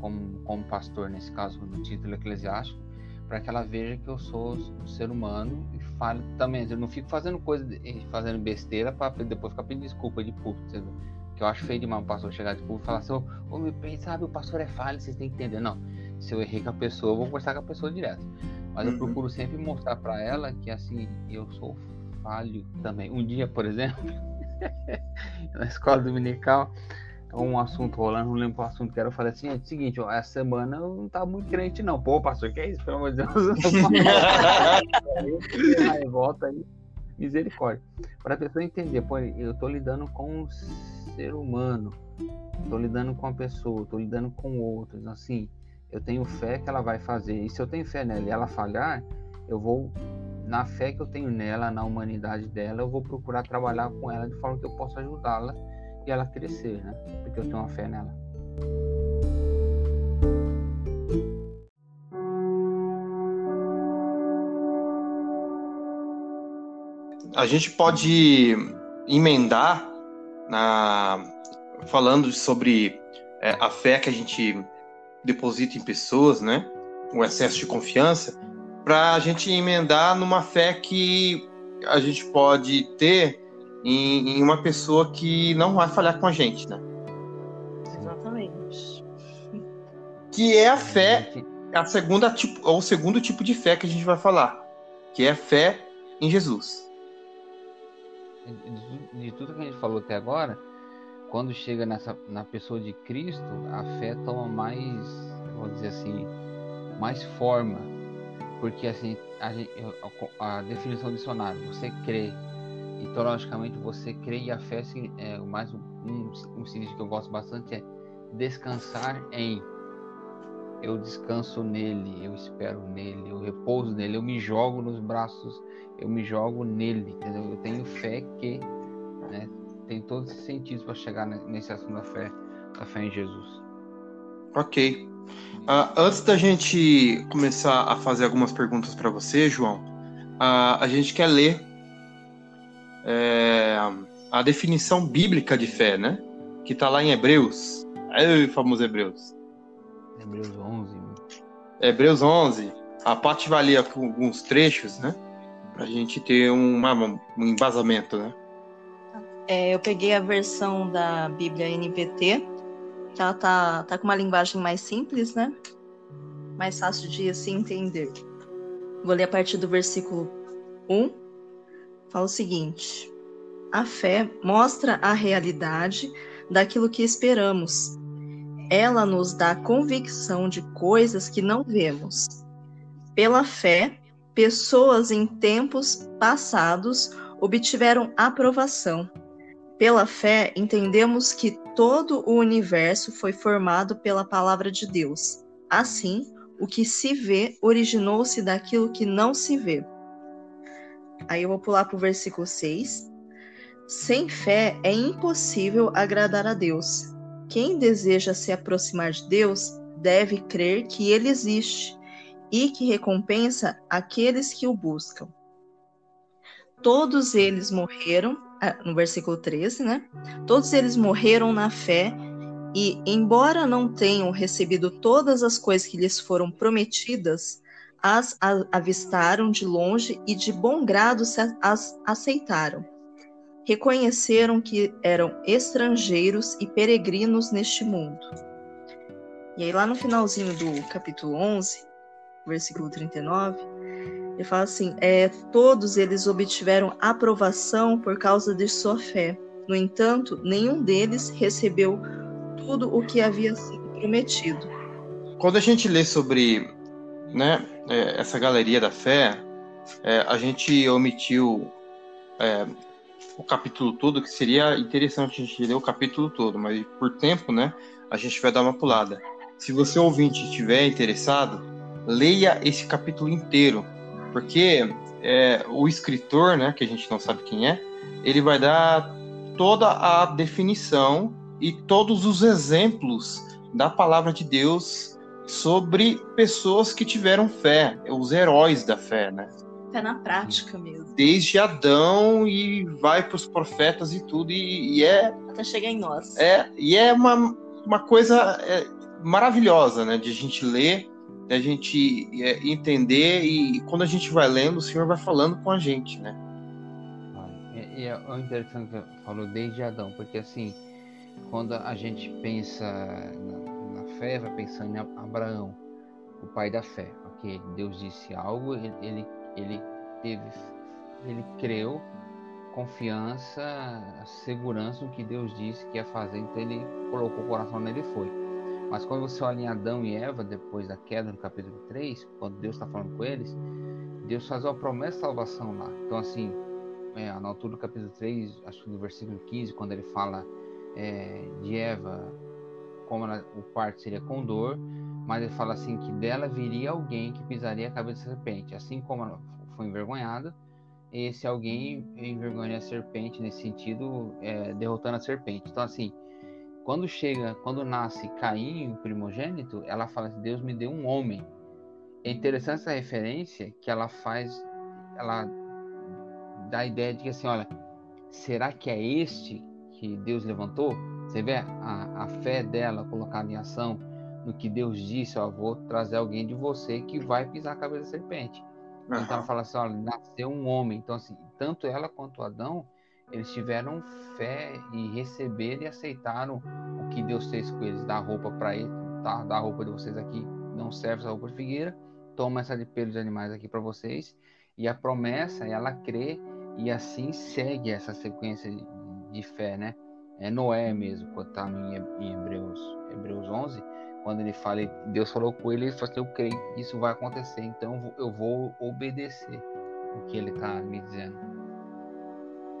como, como pastor, nesse caso, no título eclesiástico, para que ela veja que eu sou um ser humano e fale também. Eu não fico fazendo coisa, fazendo besteira para depois ficar pedindo desculpa de público. Que eu acho feio demais um pastor chegar de público e falar assim: Ô, oh, meu bem, sabe, o pastor é falho, vocês têm que entender. Não, se eu errei com a pessoa, eu vou conversar com a pessoa direto. Mas uhum. eu procuro sempre mostrar para ela que, assim, eu sou falho também. Um dia, por exemplo, na escola dominical um assunto rolando, não lembro qual assunto que era. Eu falei assim: é o seguinte, ó, essa semana eu não tá muito crente, não. Pô, pastor, que é isso? Pelo amor de Deus. aí, volta aí, misericórdia. Para a pessoa entender, pô, eu tô lidando com um ser humano, tô lidando com a pessoa, tô lidando com outros. Assim, eu tenho fé que ela vai fazer. E se eu tenho fé nela e ela falhar, eu vou na fé que eu tenho nela, na humanidade dela, eu vou procurar trabalhar com ela de forma que eu possa ajudá-la e ela crescer, né? Porque eu tenho uma fé nela. A gente pode emendar na falando sobre é, a fé que a gente deposita em pessoas, né? O excesso de confiança, para a gente emendar numa fé que a gente pode ter em, em, uma pessoa que não vai falhar com a gente, né? Exatamente. Que é a fé, a segunda tipo, ou o segundo tipo de fé que a gente vai falar, que é a fé em Jesus. De, de tudo que a gente falou até agora, quando chega nessa na pessoa de Cristo, a fé toma mais, vou dizer assim, mais forma, porque assim a, a, a definição do dicionário, você crê e teologicamente você crê e a fé é mais um, um, um que eu gosto bastante é descansar em eu descanso nele, eu espero nele, eu repouso nele, eu me jogo nos braços, eu me jogo nele, entendeu? Eu tenho fé que né, tem todos os sentidos para chegar nesse assunto da fé, da fé em Jesus. Ok. Uh, antes da gente começar a fazer algumas perguntas para você, João, uh, a gente quer ler é, a definição bíblica de fé, né? que tá lá em Hebreus. Aí, famoso Hebreus. Hebreus 11. Hebreus 11. A parte vai ler alguns trechos, né? Pra gente ter uma, um embasamento, né? É, eu peguei a versão da Bíblia NVT, que ela tá, tá com uma linguagem mais simples, né? Mais fácil de se entender. Vou ler a partir do versículo 1. Fala o seguinte: A fé mostra a realidade daquilo que esperamos. Ela nos dá convicção de coisas que não vemos. Pela fé, pessoas em tempos passados obtiveram aprovação. Pela fé, entendemos que todo o universo foi formado pela palavra de Deus. Assim, o que se vê originou-se daquilo que não se vê. Aí eu vou pular para o versículo 6. Sem fé é impossível agradar a Deus. Quem deseja se aproximar de Deus deve crer que ele existe e que recompensa aqueles que o buscam. Todos eles morreram, ah, no versículo 13, né? Todos eles morreram na fé e, embora não tenham recebido todas as coisas que lhes foram prometidas, as avistaram de longe e de bom grado as aceitaram. Reconheceram que eram estrangeiros e peregrinos neste mundo. E aí, lá no finalzinho do capítulo 11, versículo 39, ele fala assim: é, todos eles obtiveram aprovação por causa de sua fé. No entanto, nenhum deles recebeu tudo o que havia sido prometido. Quando a gente lê sobre né, é, essa galeria da fé, é, a gente omitiu é, o capítulo todo, que seria interessante a gente ler o capítulo todo, mas por tempo, né, a gente vai dar uma pulada. Se você ouvinte estiver interessado, leia esse capítulo inteiro, porque é, o escritor, né, que a gente não sabe quem é, ele vai dar toda a definição e todos os exemplos da palavra de Deus sobre pessoas que tiveram fé, os heróis da fé, né? Fé na prática mesmo. Desde Adão e vai para os profetas e tudo, e, e, é. Até chegar em nós. É, e é uma, uma coisa é, maravilhosa, né? De a gente ler, de a gente é, entender, e quando a gente vai lendo, o Senhor vai falando com a gente, né? E é interessante que falou desde Adão, porque assim quando a gente pensa fé, vai pensando em Abraão, o pai da fé. Ok, Deus disse algo, ele, ele, ele teve, ele creu, confiança, segurança no que Deus disse que ia fazer, então ele colocou o coração nele e foi. Mas quando você olha em Adão e Eva, depois da queda no capítulo 3, quando Deus está falando com eles, Deus faz uma promessa de salvação lá. Então, assim, é, na altura do capítulo 3, acho que no versículo 15, quando ele fala é, de Eva, como ela, o parto seria com dor, mas ele fala assim que dela viria alguém que pisaria a cabeça da serpente, assim como ela foi envergonhada, esse alguém envergonha a serpente nesse sentido, é, derrotando a serpente. Então assim, quando chega, quando nasce Caim, o primogênito, ela fala assim, Deus me deu um homem. É interessante essa referência que ela faz, ela dá a ideia de que assim, olha, será que é este que Deus levantou, você vê a, a fé dela colocada em ação no que Deus disse, ó, vou trazer alguém de você que vai pisar a cabeça da serpente. Uhum. Então ela fala assim, olha, nasceu um homem. Então assim, tanto ela quanto Adão, eles tiveram fé e receberam e aceitaram o que Deus fez com eles, dar roupa para ele, tá? Dar roupa de vocês aqui, não serve essa roupa de figueira, toma essa de pelos de animais aqui para vocês. E a promessa, ela crê e assim segue essa sequência de fé, né? É Noé mesmo, quando está em Hebreus, Hebreus 11, quando ele fala, Deus falou com ele, ele falou assim, eu creio que isso vai acontecer, então eu vou obedecer o que ele está me dizendo.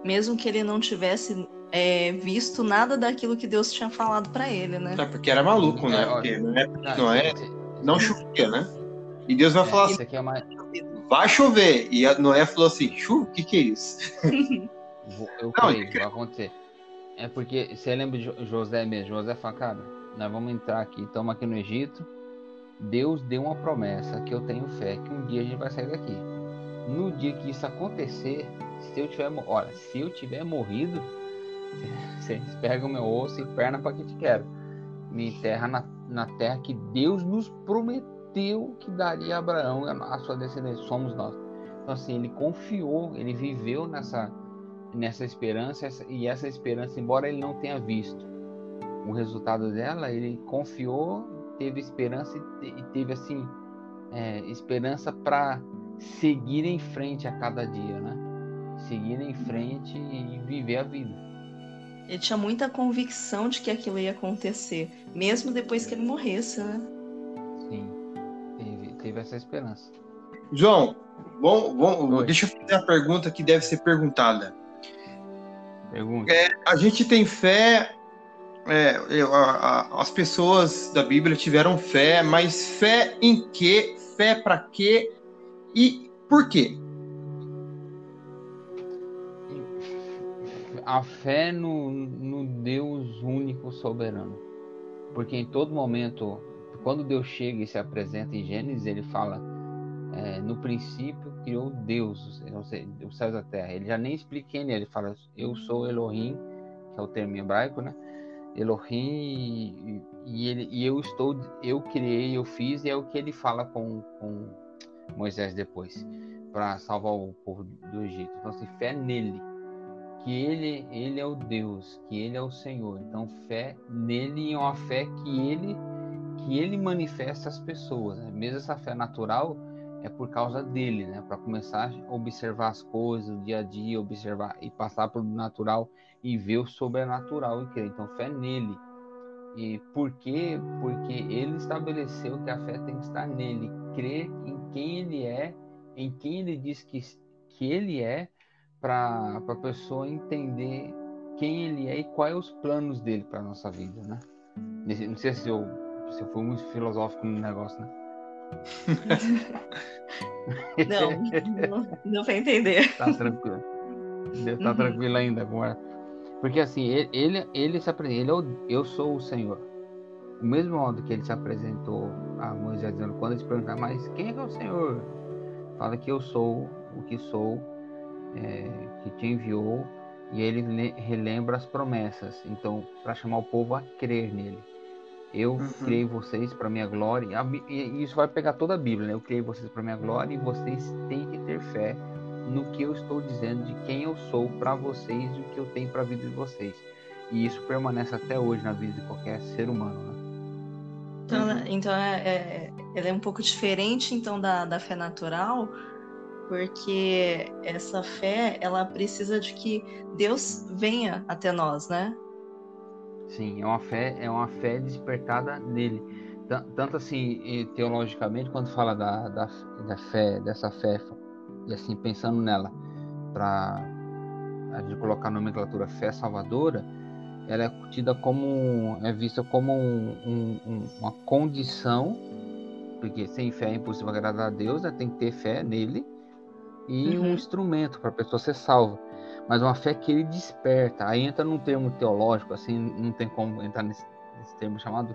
Mesmo que ele não tivesse é, visto nada daquilo que Deus tinha falado para ele, né? É porque era maluco, né? É, porque Noé, Noé não chovia, né? E Deus vai é, falar assim, é uma... vai chover. E Noé falou assim, chuva? O que que é isso? Eu creio, vai acontecer. É porque você lembra de José mesmo? José fala, cara, nós vamos entrar aqui, estamos aqui no Egito. Deus deu uma promessa que eu tenho fé que um dia a gente vai sair daqui. No dia que isso acontecer, se eu tiver, olha, se eu tiver morrido, Vocês pegam meu osso e perna para que te quero. Me enterra na, na terra que Deus nos prometeu que daria a Abraão a sua descendência. Somos nós. Então, assim, ele confiou, ele viveu nessa, nessa esperança, e essa esperança, embora ele não tenha visto o resultado dela, ele confiou, teve esperança e teve, assim, é, esperança para seguir em frente a cada dia, né? Seguir em frente e viver a vida. Ele tinha muita convicção de que aquilo ia acontecer, mesmo depois que ele morresse, né? Sim, teve, teve essa esperança. João, bom, bom deixa eu fazer a pergunta que deve ser perguntada. Pergunta. É, a gente tem fé, é, a, a, as pessoas da Bíblia tiveram fé, mas fé em quê? Fé para quê? E por quê? A fé no, no Deus único soberano. Porque em todo momento, quando Deus chega e se apresenta em Gênesis, ele fala: é, no princípio criou Deus, os céus da terra. Ele já nem explica quem ele fala: eu sou Elohim, que é o termo hebraico, né? Elohim, e, ele, e eu estou, eu criei, eu fiz, e é o que ele fala com, com Moisés depois, para salvar o povo do Egito. Então, assim, fé nele, que ele, ele é o Deus, que ele é o Senhor. Então, fé nele é uma fé que ele, que ele manifesta às pessoas. Né? Mesmo essa fé natural é por causa dele, né? Para começar a observar as coisas, o dia a dia, observar e passar pelo natural e ver o sobrenatural e crer. Então, fé nele. E por quê? Porque ele estabeleceu que a fé tem que estar nele, crer em quem ele é, em quem ele diz que, que ele é, para a pessoa entender quem ele é e quais os planos dele para nossa vida, né? Não sei se eu, se eu fui muito filosófico no negócio, né? não, não, não vai entender. Tá tranquilo. Tá uhum. tranquilo ainda, agora. Porque assim, ele, ele, ele se apresenta, ele é eu sou o Senhor. O mesmo modo que ele se apresentou a Moisés dizendo, quando eles perguntaram, mas quem é que é o Senhor? Fala que eu sou o que sou, é, que te enviou, e ele relembra as promessas. Então, para chamar o povo a crer nele. Eu uhum. criei vocês para minha glória. E isso vai pegar toda a Bíblia, né? Eu criei vocês para minha glória e vocês têm que ter fé no que eu estou dizendo, de quem eu sou para vocês e o que eu tenho para a vida de vocês. E isso permanece até hoje na vida de qualquer ser humano. Né? Então, né, então é, é, ela é um pouco diferente então da, da fé natural, porque essa fé ela precisa de que Deus venha até nós, né? Sim, é uma fé, é uma fé despertada nele. Tanto assim, teologicamente, quando fala da, da, da fé, dessa fé e assim pensando nela para a gente colocar a nomenclatura fé salvadora, ela é tida como é vista como um, um, uma condição, porque sem fé é impossível agradar a Deus, né? tem que ter fé nele e uhum. um instrumento para a pessoa ser salva. Mas uma fé que ele desperta. Aí entra num termo teológico, assim, não tem como entrar nesse, nesse termo chamado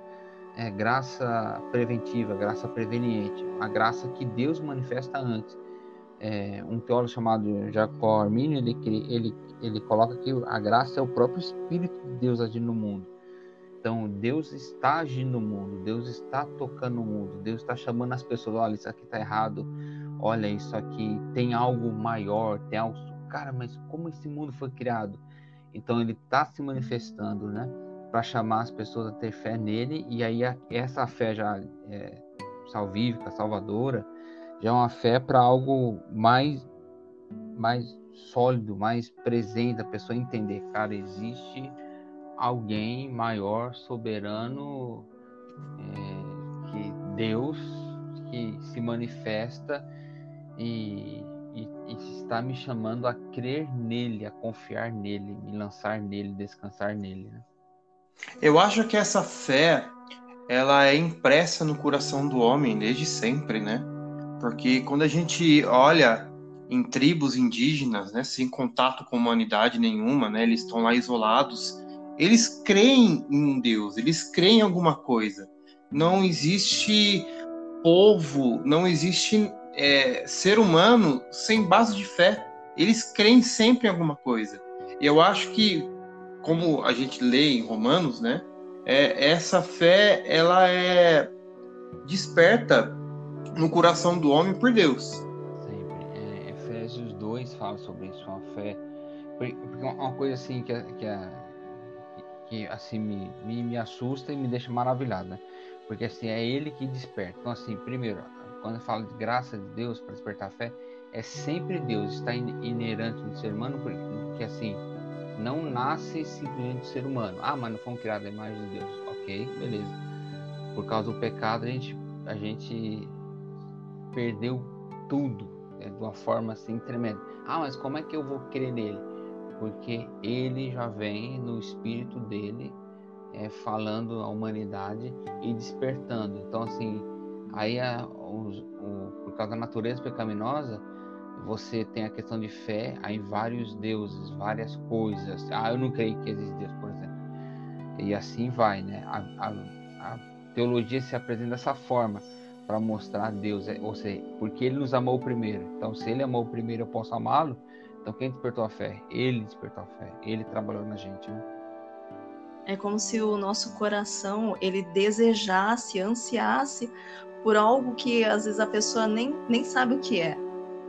é, graça preventiva, graça preveniente, a graça que Deus manifesta antes é, um teólogo chamado Jacó Arminio, ele, ele, ele coloca que a graça é o próprio Espírito de Deus agindo no mundo. Então, Deus está agindo no mundo, Deus está tocando no mundo, Deus está chamando as pessoas, olha, isso aqui está errado, olha, isso aqui tem algo maior, tem algo... Cara, mas como esse mundo foi criado? Então, ele está se manifestando, né? Para chamar as pessoas a ter fé nele, e aí essa fé já é, salvífica, salvadora, já é uma fé para algo mais mais sólido, mais presente, a pessoa entender, cara, existe alguém maior, soberano, é, que Deus que se manifesta e, e, e, está me chamando a crer nele, a confiar nele, me lançar nele, descansar nele. Né? Eu acho que essa fé ela é impressa no coração do homem desde sempre, né? Porque quando a gente olha em tribos indígenas, né, sem contato com humanidade nenhuma, né, eles estão lá isolados, eles creem em um Deus, eles creem em alguma coisa. Não existe povo, não existe é, ser humano sem base de fé. Eles creem sempre em alguma coisa. Eu acho que como a gente lê em Romanos, né? É, essa fé ela é desperta no coração do homem por Deus. Sempre. É, Efésios 2 fala sobre isso, uma fé. Porque uma coisa assim que, que, que assim me, me, me assusta e me deixa maravilhado, né? Porque assim, é ele que desperta. Então, assim, primeiro, quando eu falo de graça de Deus para despertar a fé, é sempre Deus, está inerente no ser humano, porque assim, não nasce simplesmente ser humano. Ah, mas não fomos criados a imagem de Deus. Ok, beleza. Por causa do pecado, a gente, a gente perdeu tudo né, de uma forma assim tremenda. Ah, mas como é que eu vou crer nele? Porque ele já vem no espírito dele é, falando à humanidade e despertando. Então, assim, aí a, o, por causa da natureza pecaminosa, você tem a questão de fé em vários deuses, várias coisas. Ah, eu não creio que existe Deus, por exemplo. E assim vai, né? A, a, a teologia se apresenta dessa forma para mostrar Deus, é, ou seja, porque Ele nos amou primeiro. Então, se Ele amou primeiro, eu posso amá-lo. Então, quem despertou a fé? Ele despertou a fé. Ele trabalhou na gente, né? É como se o nosso coração ele desejasse, ansiasse por algo que às vezes a pessoa nem, nem sabe o que é,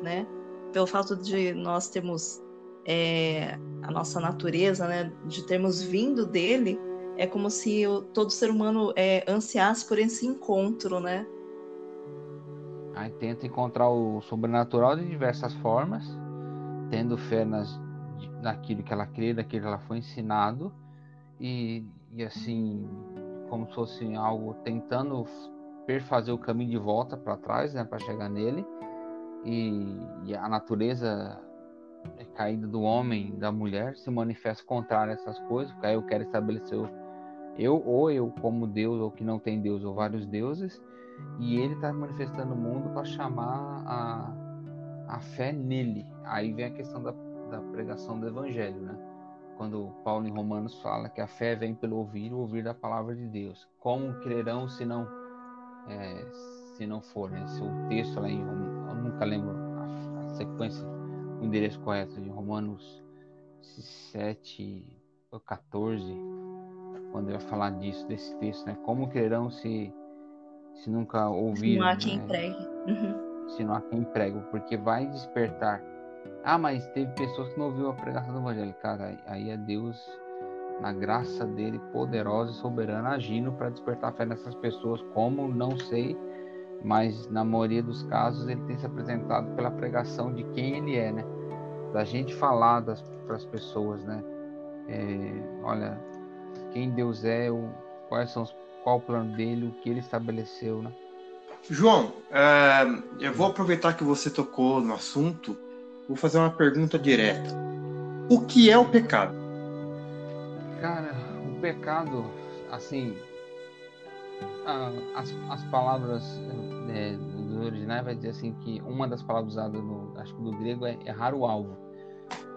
né? pelo fato de nós termos é, a nossa natureza, né, de termos vindo dele, é como se o, todo ser humano é, ansiasse por esse encontro, né? Aí tenta encontrar o sobrenatural de diversas formas, tendo fé nas, naquilo que ela crê, daquilo que ela foi ensinado, e, e assim, como se fosse algo tentando perfazer o caminho de volta para trás, né, para chegar nele e, e a natureza caída do homem, da mulher, se manifesta contrária a essas coisas, porque aí eu quero estabelecer eu ou eu como Deus, ou que não tem Deus, ou vários deuses, e ele está manifestando o mundo para chamar a, a fé nele. Aí vem a questão da, da pregação do evangelho, né? Quando Paulo em Romanos fala que a fé vem pelo ouvir, o ouvir da palavra de Deus. Como crerão se não é, se não for, né? Se o texto lá em eu nunca lembro a, a sequência, o endereço correto de Romanos 7 ou 14, quando vai falar disso, desse texto, né? Como crerão se, se nunca ouviram? Se não há quem né? pregue. Uhum. Se não há quem pregue, porque vai despertar. Ah, mas teve pessoas que não ouviram a pregação do Evangelho. Cara, aí é Deus, na graça dele, poderosa e soberana, agindo para despertar fé nessas pessoas, como não sei mas na maioria dos casos ele tem se apresentado pela pregação de quem ele é, né? Da gente falar para as pessoas, né? É, olha, quem Deus é, o, quais são os, qual o plano dele, o que ele estabeleceu, né? João, é, eu vou aproveitar que você tocou no assunto, vou fazer uma pergunta direta. O que é o pecado? Cara, o pecado, assim, as, as palavras é, do original vai dizer assim que uma das palavras usadas no, acho que do grego é errar o alvo.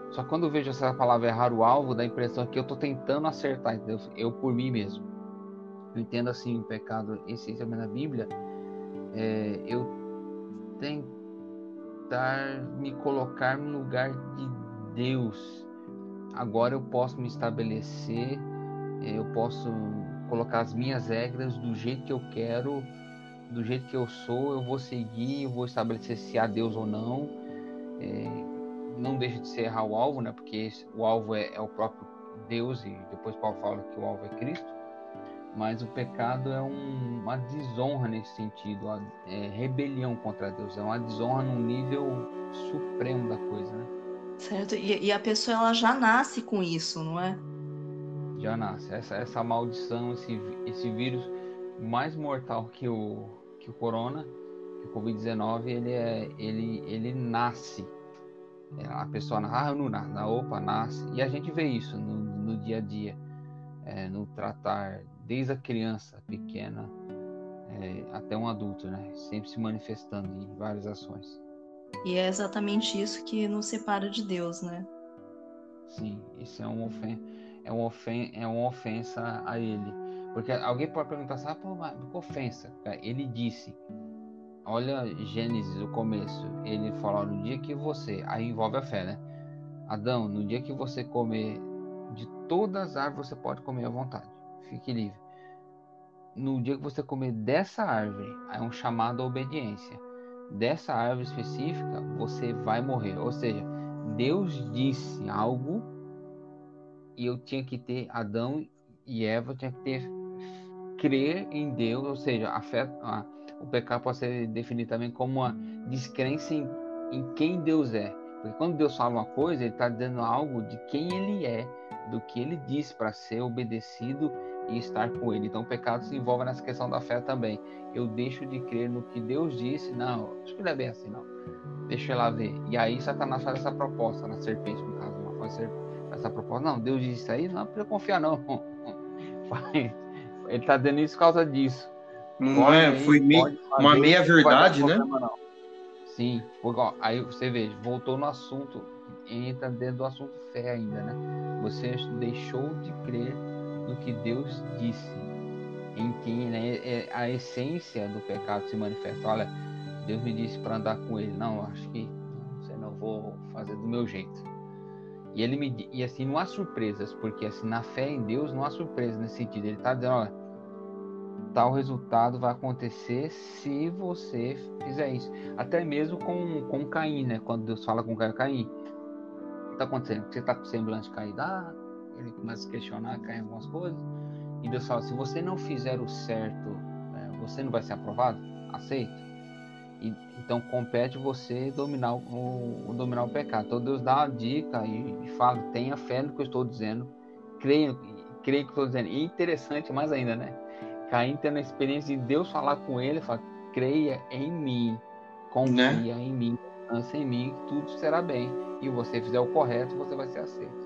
Só que quando eu vejo essa palavra errar o alvo, dá a impressão que eu estou tentando acertar, entendeu? Eu por mim mesmo. Eu entendo assim o pecado essencialmente na Bíblia, é, eu tentar me colocar no lugar de Deus. Agora eu posso me estabelecer, é, eu posso colocar as minhas regras do jeito que eu quero, do jeito que eu sou, eu vou seguir, eu vou estabelecer se há Deus ou não. É, não deixa de ser errar o alvo, né? Porque esse, o alvo é, é, o próprio Deus e depois Paulo fala que o alvo é Cristo. Mas o pecado é um, uma desonra nesse sentido, é rebelião contra Deus, é uma desonra num nível supremo da coisa, né? Certo. E, e a pessoa ela já nasce com isso, não é? já nasce. Essa, essa maldição, esse, esse vírus mais mortal que o, que o corona, que o Covid-19, ele, é, ele, ele nasce. É, a pessoa, ah, não nasce, opa, nasce. E a gente vê isso no, no dia a dia, é, no tratar, desde a criança pequena é, até um adulto, né? Sempre se manifestando em várias ações. E é exatamente isso que nos separa de Deus, né? Sim, isso é um ofensa é uma, ofen é uma ofensa a ele. Porque alguém pode perguntar assim, ah, pô, mas que ofensa? Ele disse, olha Gênesis, o começo, ele fala, no dia que você, aí envolve a fé, né? Adão, no dia que você comer de todas as árvores você pode comer à vontade. Fique livre. No dia que você comer dessa árvore, é um chamado à obediência. Dessa árvore específica, você vai morrer. Ou seja, Deus disse algo e eu tinha que ter Adão e Eva tinha que ter crer em Deus, ou seja, a fé, a, o pecado pode ser definido também como uma descrença em, em quem Deus é. Porque quando Deus fala uma coisa, ele está dizendo algo de quem ele é, do que ele disse para ser obedecido e estar com ele. Então o pecado se envolve nessa questão da fé também. Eu deixo de crer no que Deus disse, não, acho que não é bem assim, não. Deixa ela ver. E aí Satanás faz essa proposta, na serpente, no caso, não faz essa proposta. Não, Deus disse isso aí, não precisa confiar, não. Ele está dando isso por causa disso. Não é, foi meio, uma meia verdade, né? Problema, Sim, porque, ó, aí você vê, voltou no assunto, entra dentro do assunto fé ainda, né? Você deixou de crer no que Deus disse, em quem né, é a essência do pecado se manifesta. Olha, Deus me disse para andar com Ele. Não, acho que sei, não vou fazer do meu jeito. E ele me e assim não há surpresas, porque assim na fé em Deus não há surpresa nesse sentido. Ele está dizendo, olha, tal resultado vai acontecer se você fizer isso. Até mesmo com, com Caim, né? Quando Deus fala com Caim, Caim, o que está acontecendo? Você está com semblante caído? Ah, ele começa a questionar, cai em algumas coisas. E Deus fala: se você não fizer o certo, é, você não vai ser aprovado? Aceita. E, então compete você dominar o, o, dominar o pecado. Então Deus dá uma dica e, e fala: tenha fé no que eu estou dizendo, creia, creia no que eu estou dizendo. E interessante mais ainda, né? Caim tendo a experiência de Deus falar com ele, fala: creia em mim, confia né? em mim, descansa em mim, tudo será bem. E você fizer o correto, você vai ser aceito.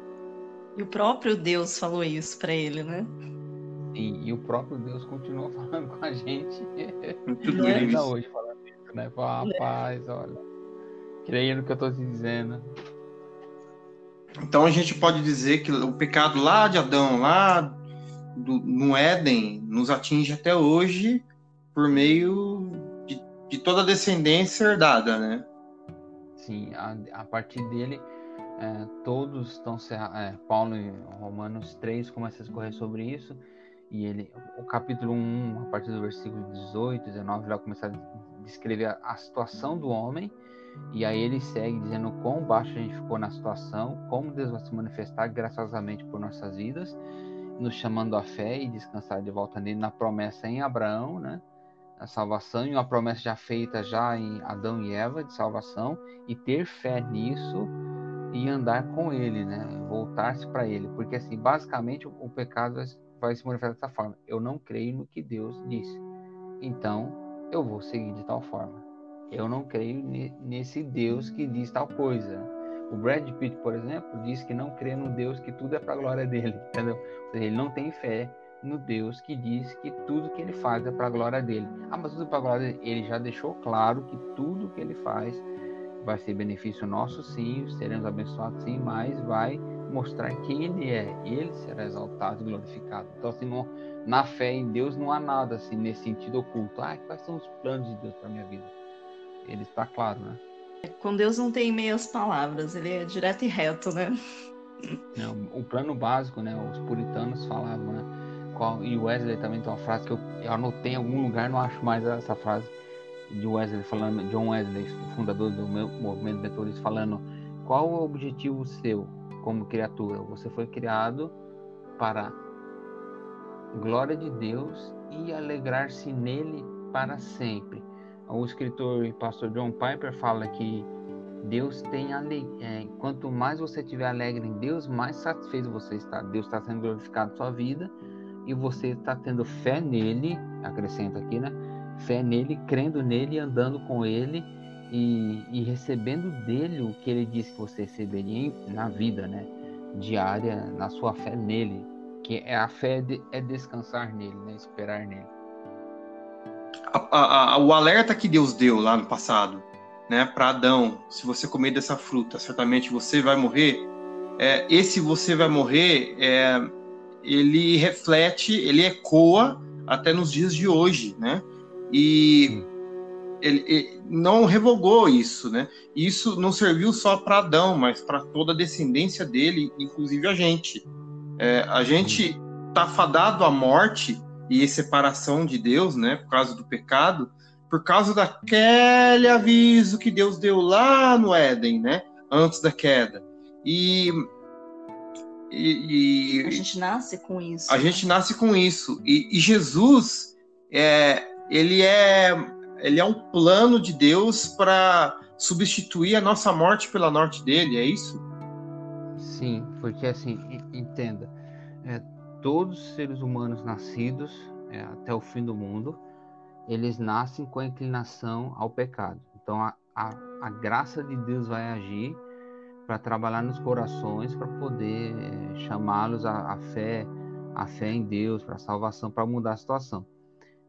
E o próprio Deus falou isso para ele, né? Sim, e o próprio Deus continua falando com a gente. Tudo é? ainda hoje falando isso, né? Fala, rapaz, olha, creia no que eu estou te dizendo. Então a gente pode dizer que o pecado lá de Adão, lá do, no Éden, nos atinge até hoje por meio de, de toda a descendência herdada, né? Sim, a, a partir dele é, todos estão é, Paulo em Romanos 3 começa a escorrer sobre isso e ele o capítulo 1 a partir do versículo 18 19 vai começar a descrever a, a, situação do homem e aí ele segue dizendo quão baixo a gente ficou na situação como Deus vai se manifestar graciosamente por nossas vidas nos chamando à fé e descansar de volta nele na promessa em Abraão né a salvação e uma promessa já feita já em Adão e Eva de salvação e ter fé nisso e andar com ele, né? Voltar-se para ele, porque assim, basicamente o, o pecado vai, vai, se manifestar dessa forma. Eu não creio no que Deus disse. Então, eu vou seguir de tal forma. Eu não creio nesse Deus que diz tal coisa. O Brad Pitt, por exemplo, diz que não crê no Deus que tudo é para a glória dele, entendeu? Ele não tem fé no Deus que diz que tudo que ele faz é para a glória dele. Ah, mas tudo para a glória dele. Ele já deixou claro que tudo que ele faz vai ser benefício nosso, sim, seremos abençoados, sim, mas vai mostrar quem Ele é. Ele será exaltado e glorificado. Então, assim, não, na fé em Deus não há nada assim nesse sentido oculto. Ah, quais são os planos de Deus para minha vida? Ele está claro, né? Com Deus não tem meias palavras, ele é direto e reto, né? Não, o plano básico, né? Os puritanos falavam, né? Qual, e o Wesley também tem uma frase que eu, eu anotei em algum lugar, não acho mais essa frase de Wesley falando, John Wesley, fundador do movimento metodista, falando qual o objetivo seu como criatura? Você foi criado para glória de Deus e alegrar-se nele para sempre. O escritor e pastor John Piper fala que Deus tem alegria. É, quanto mais você estiver alegre em Deus, mais satisfeito você está. Deus está sendo glorificado na sua vida e você está tendo fé nele, acrescenta aqui, né? Fé nele, crendo nele, andando com ele e, e recebendo dele o que ele disse que você receberia na vida, né? Diária, na sua fé nele, que é a fé de, é descansar nele, né? Esperar nele. A, a, o alerta que Deus deu lá no passado, né, para Adão, se você comer dessa fruta, certamente você vai morrer. É, esse você vai morrer, é, ele reflete, ele ecoa até nos dias de hoje, né? E ele, ele, não revogou isso, né? Isso não serviu só para Adão, mas para toda a descendência dele, inclusive a gente. É, a gente tá fadado à morte e separação de Deus, né, por causa do pecado, por causa daquele aviso que Deus deu lá no Éden, né, antes da queda. E, e, e a gente nasce com isso. A gente nasce com isso. E, e Jesus, é, ele é ele é um plano de Deus para substituir a nossa morte pela morte dele, é isso? Sim, porque assim, entenda, é, todos os seres humanos nascidos é, até o fim do mundo, eles nascem com a inclinação ao pecado. Então a, a, a graça de Deus vai agir para trabalhar nos corações, para poder é, chamá-los à, à fé, à fé em Deus, para a salvação, para mudar a situação.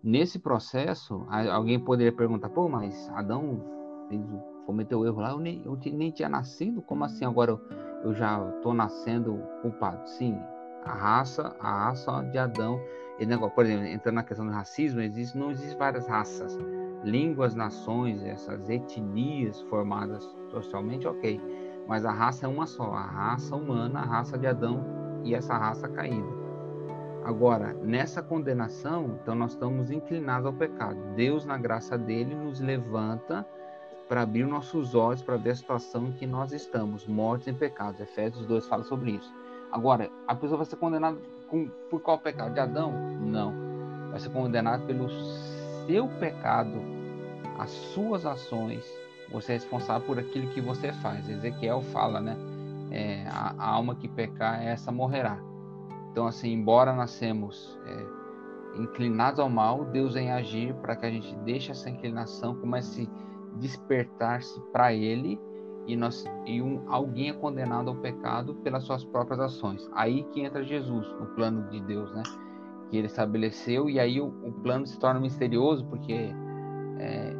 Nesse processo, alguém poderia perguntar: pô, mas Adão fez, cometeu o erro lá, eu nem, eu nem tinha nascido, como assim agora eu, eu já estou nascendo culpado? Sim, a raça, a raça de Adão, e negócio, por exemplo, entrando na questão do racismo, existe, não existem várias raças, línguas, nações, essas etnias formadas socialmente, ok, mas a raça é uma só, a raça humana, a raça de Adão e essa raça caída. Agora, nessa condenação, então nós estamos inclinados ao pecado. Deus, na graça dele, nos levanta para abrir nossos olhos para ver a situação em que nós estamos, mortos em pecados. Efésios 2 fala sobre isso. Agora, a pessoa vai ser condenada com, por qual pecado? De Adão? Não. Vai ser condenada pelo seu pecado, as suas ações. Você é responsável por aquilo que você faz. Ezequiel fala, né? É, a, a alma que pecar, essa morrerá. Então, assim, embora nascemos é, inclinados ao mal, Deus vem agir para que a gente deixe essa inclinação, comece a despertar-se para Ele e, nós, e um, alguém é condenado ao pecado pelas suas próprias ações. Aí que entra Jesus no plano de Deus, né? Que Ele estabeleceu e aí o, o plano se torna misterioso porque é,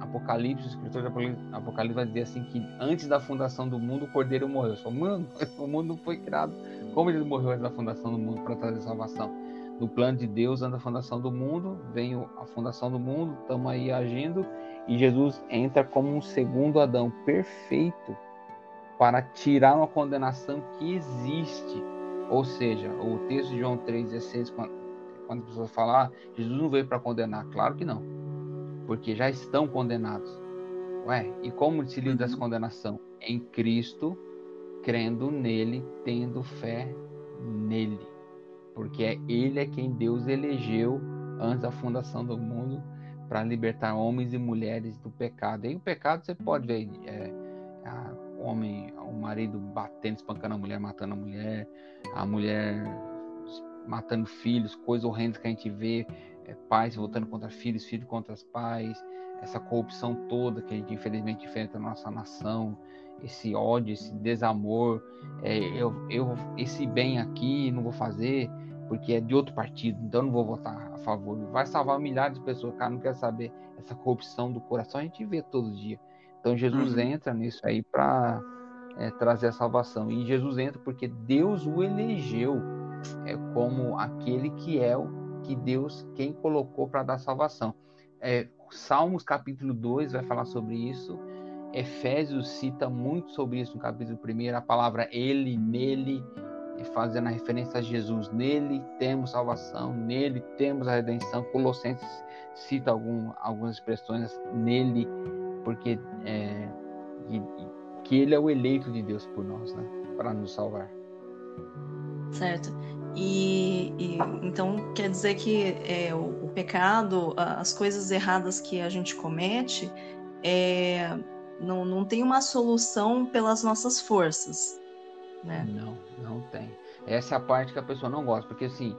Apocalipse, o escritor de Apocalipse vai dizer assim que antes da fundação do mundo o Cordeiro morreu. Só, mano, o mundo não foi criado como ele morreu antes da fundação do mundo para trazer salvação. No plano de Deus, antes da fundação do mundo, vem a fundação do mundo, estamos aí agindo, e Jesus entra como um segundo Adão perfeito para tirar uma condenação que existe. Ou seja, o texto de João 3,16, quando, quando as pessoas falam, ah, Jesus não veio para condenar. Claro que não, porque já estão condenados. Ué, e como se livra dessa uhum. condenação? Em Cristo crendo nele, tendo fé nele. Porque é ele é quem Deus elegeu antes da fundação do mundo para libertar homens e mulheres do pecado. E o pecado você pode ver é, a, homem, o marido batendo, espancando a mulher, matando a mulher, a mulher matando filhos, coisas horrendas que a gente vê, é, pais voltando contra filhos, filhos contra os pais, essa corrupção toda que a gente infelizmente enfrenta na nossa nação, esse ódio, esse desamor, é, eu, eu esse bem aqui não vou fazer porque é de outro partido, então não vou votar a favor. Vai salvar milhares de pessoas, cara, não quer saber essa corrupção do coração, a gente vê todo dia. Então Jesus uhum. entra nisso aí para é, trazer a salvação. E Jesus entra porque Deus o elegeu é, como aquele que é o que Deus quem colocou para dar salvação. É, Salmos capítulo 2 vai falar sobre isso. Efésios cita muito sobre isso no capítulo 1, a palavra ele, nele, fazendo a referência a Jesus. Nele temos salvação, nele temos a redenção. Colossenses cita algum, algumas expressões nele, porque é, que ele é o eleito de Deus por nós, né? Para nos salvar. Certo. E, e, então quer dizer que é, o, o, pecado, as coisas erradas que a gente comete, é, não, não tem uma solução pelas nossas forças. Né? Não, não tem. Essa é a parte que a pessoa não gosta, porque assim,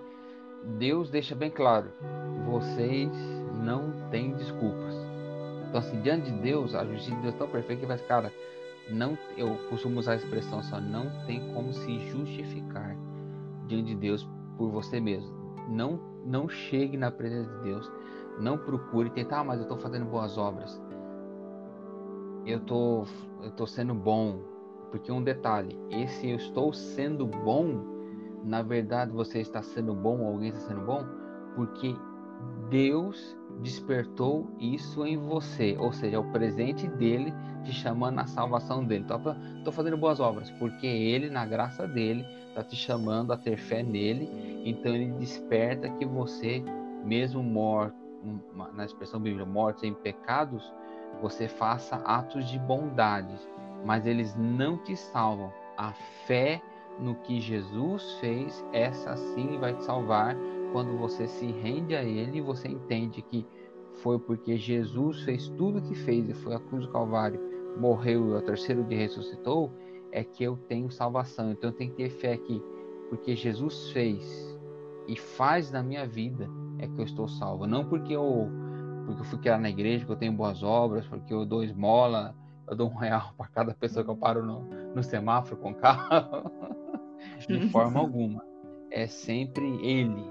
Deus deixa bem claro, vocês não têm desculpas. Então assim, diante de Deus, a justiça de Deus é tão perfeita que vai, cara, não, eu costumo usar a expressão só, não tem como se justificar diante de Deus por você mesmo. Não, não chegue na presença de Deus, não procure tentar, ah, mas eu estou fazendo boas obras eu tô, eu tô sendo bom. Porque um detalhe, esse eu estou sendo bom, na verdade você está sendo bom, alguém está sendo bom, porque Deus despertou isso em você, ou seja, é o presente dele te chamando na salvação dele. Estou fazendo boas obras, porque ele, na graça dele, está te chamando a ter fé nele, então ele desperta que você, mesmo morto, na expressão bíblica, mortos em pecados, você faça atos de bondade, mas eles não te salvam. A fé no que Jesus fez, essa sim vai te salvar quando você se rende a Ele e você entende que foi porque Jesus fez tudo o que fez e foi a cruz do Calvário, morreu e ao terceiro dia ressuscitou, é que eu tenho salvação. Então eu tenho que ter fé que porque Jesus fez e faz na minha vida é que eu estou salvo. Não porque eu porque eu fui criado na igreja, porque eu tenho boas obras, porque eu dou esmola, eu dou um real para cada pessoa que eu paro no, no semáforo com carro. De forma alguma. É sempre Ele.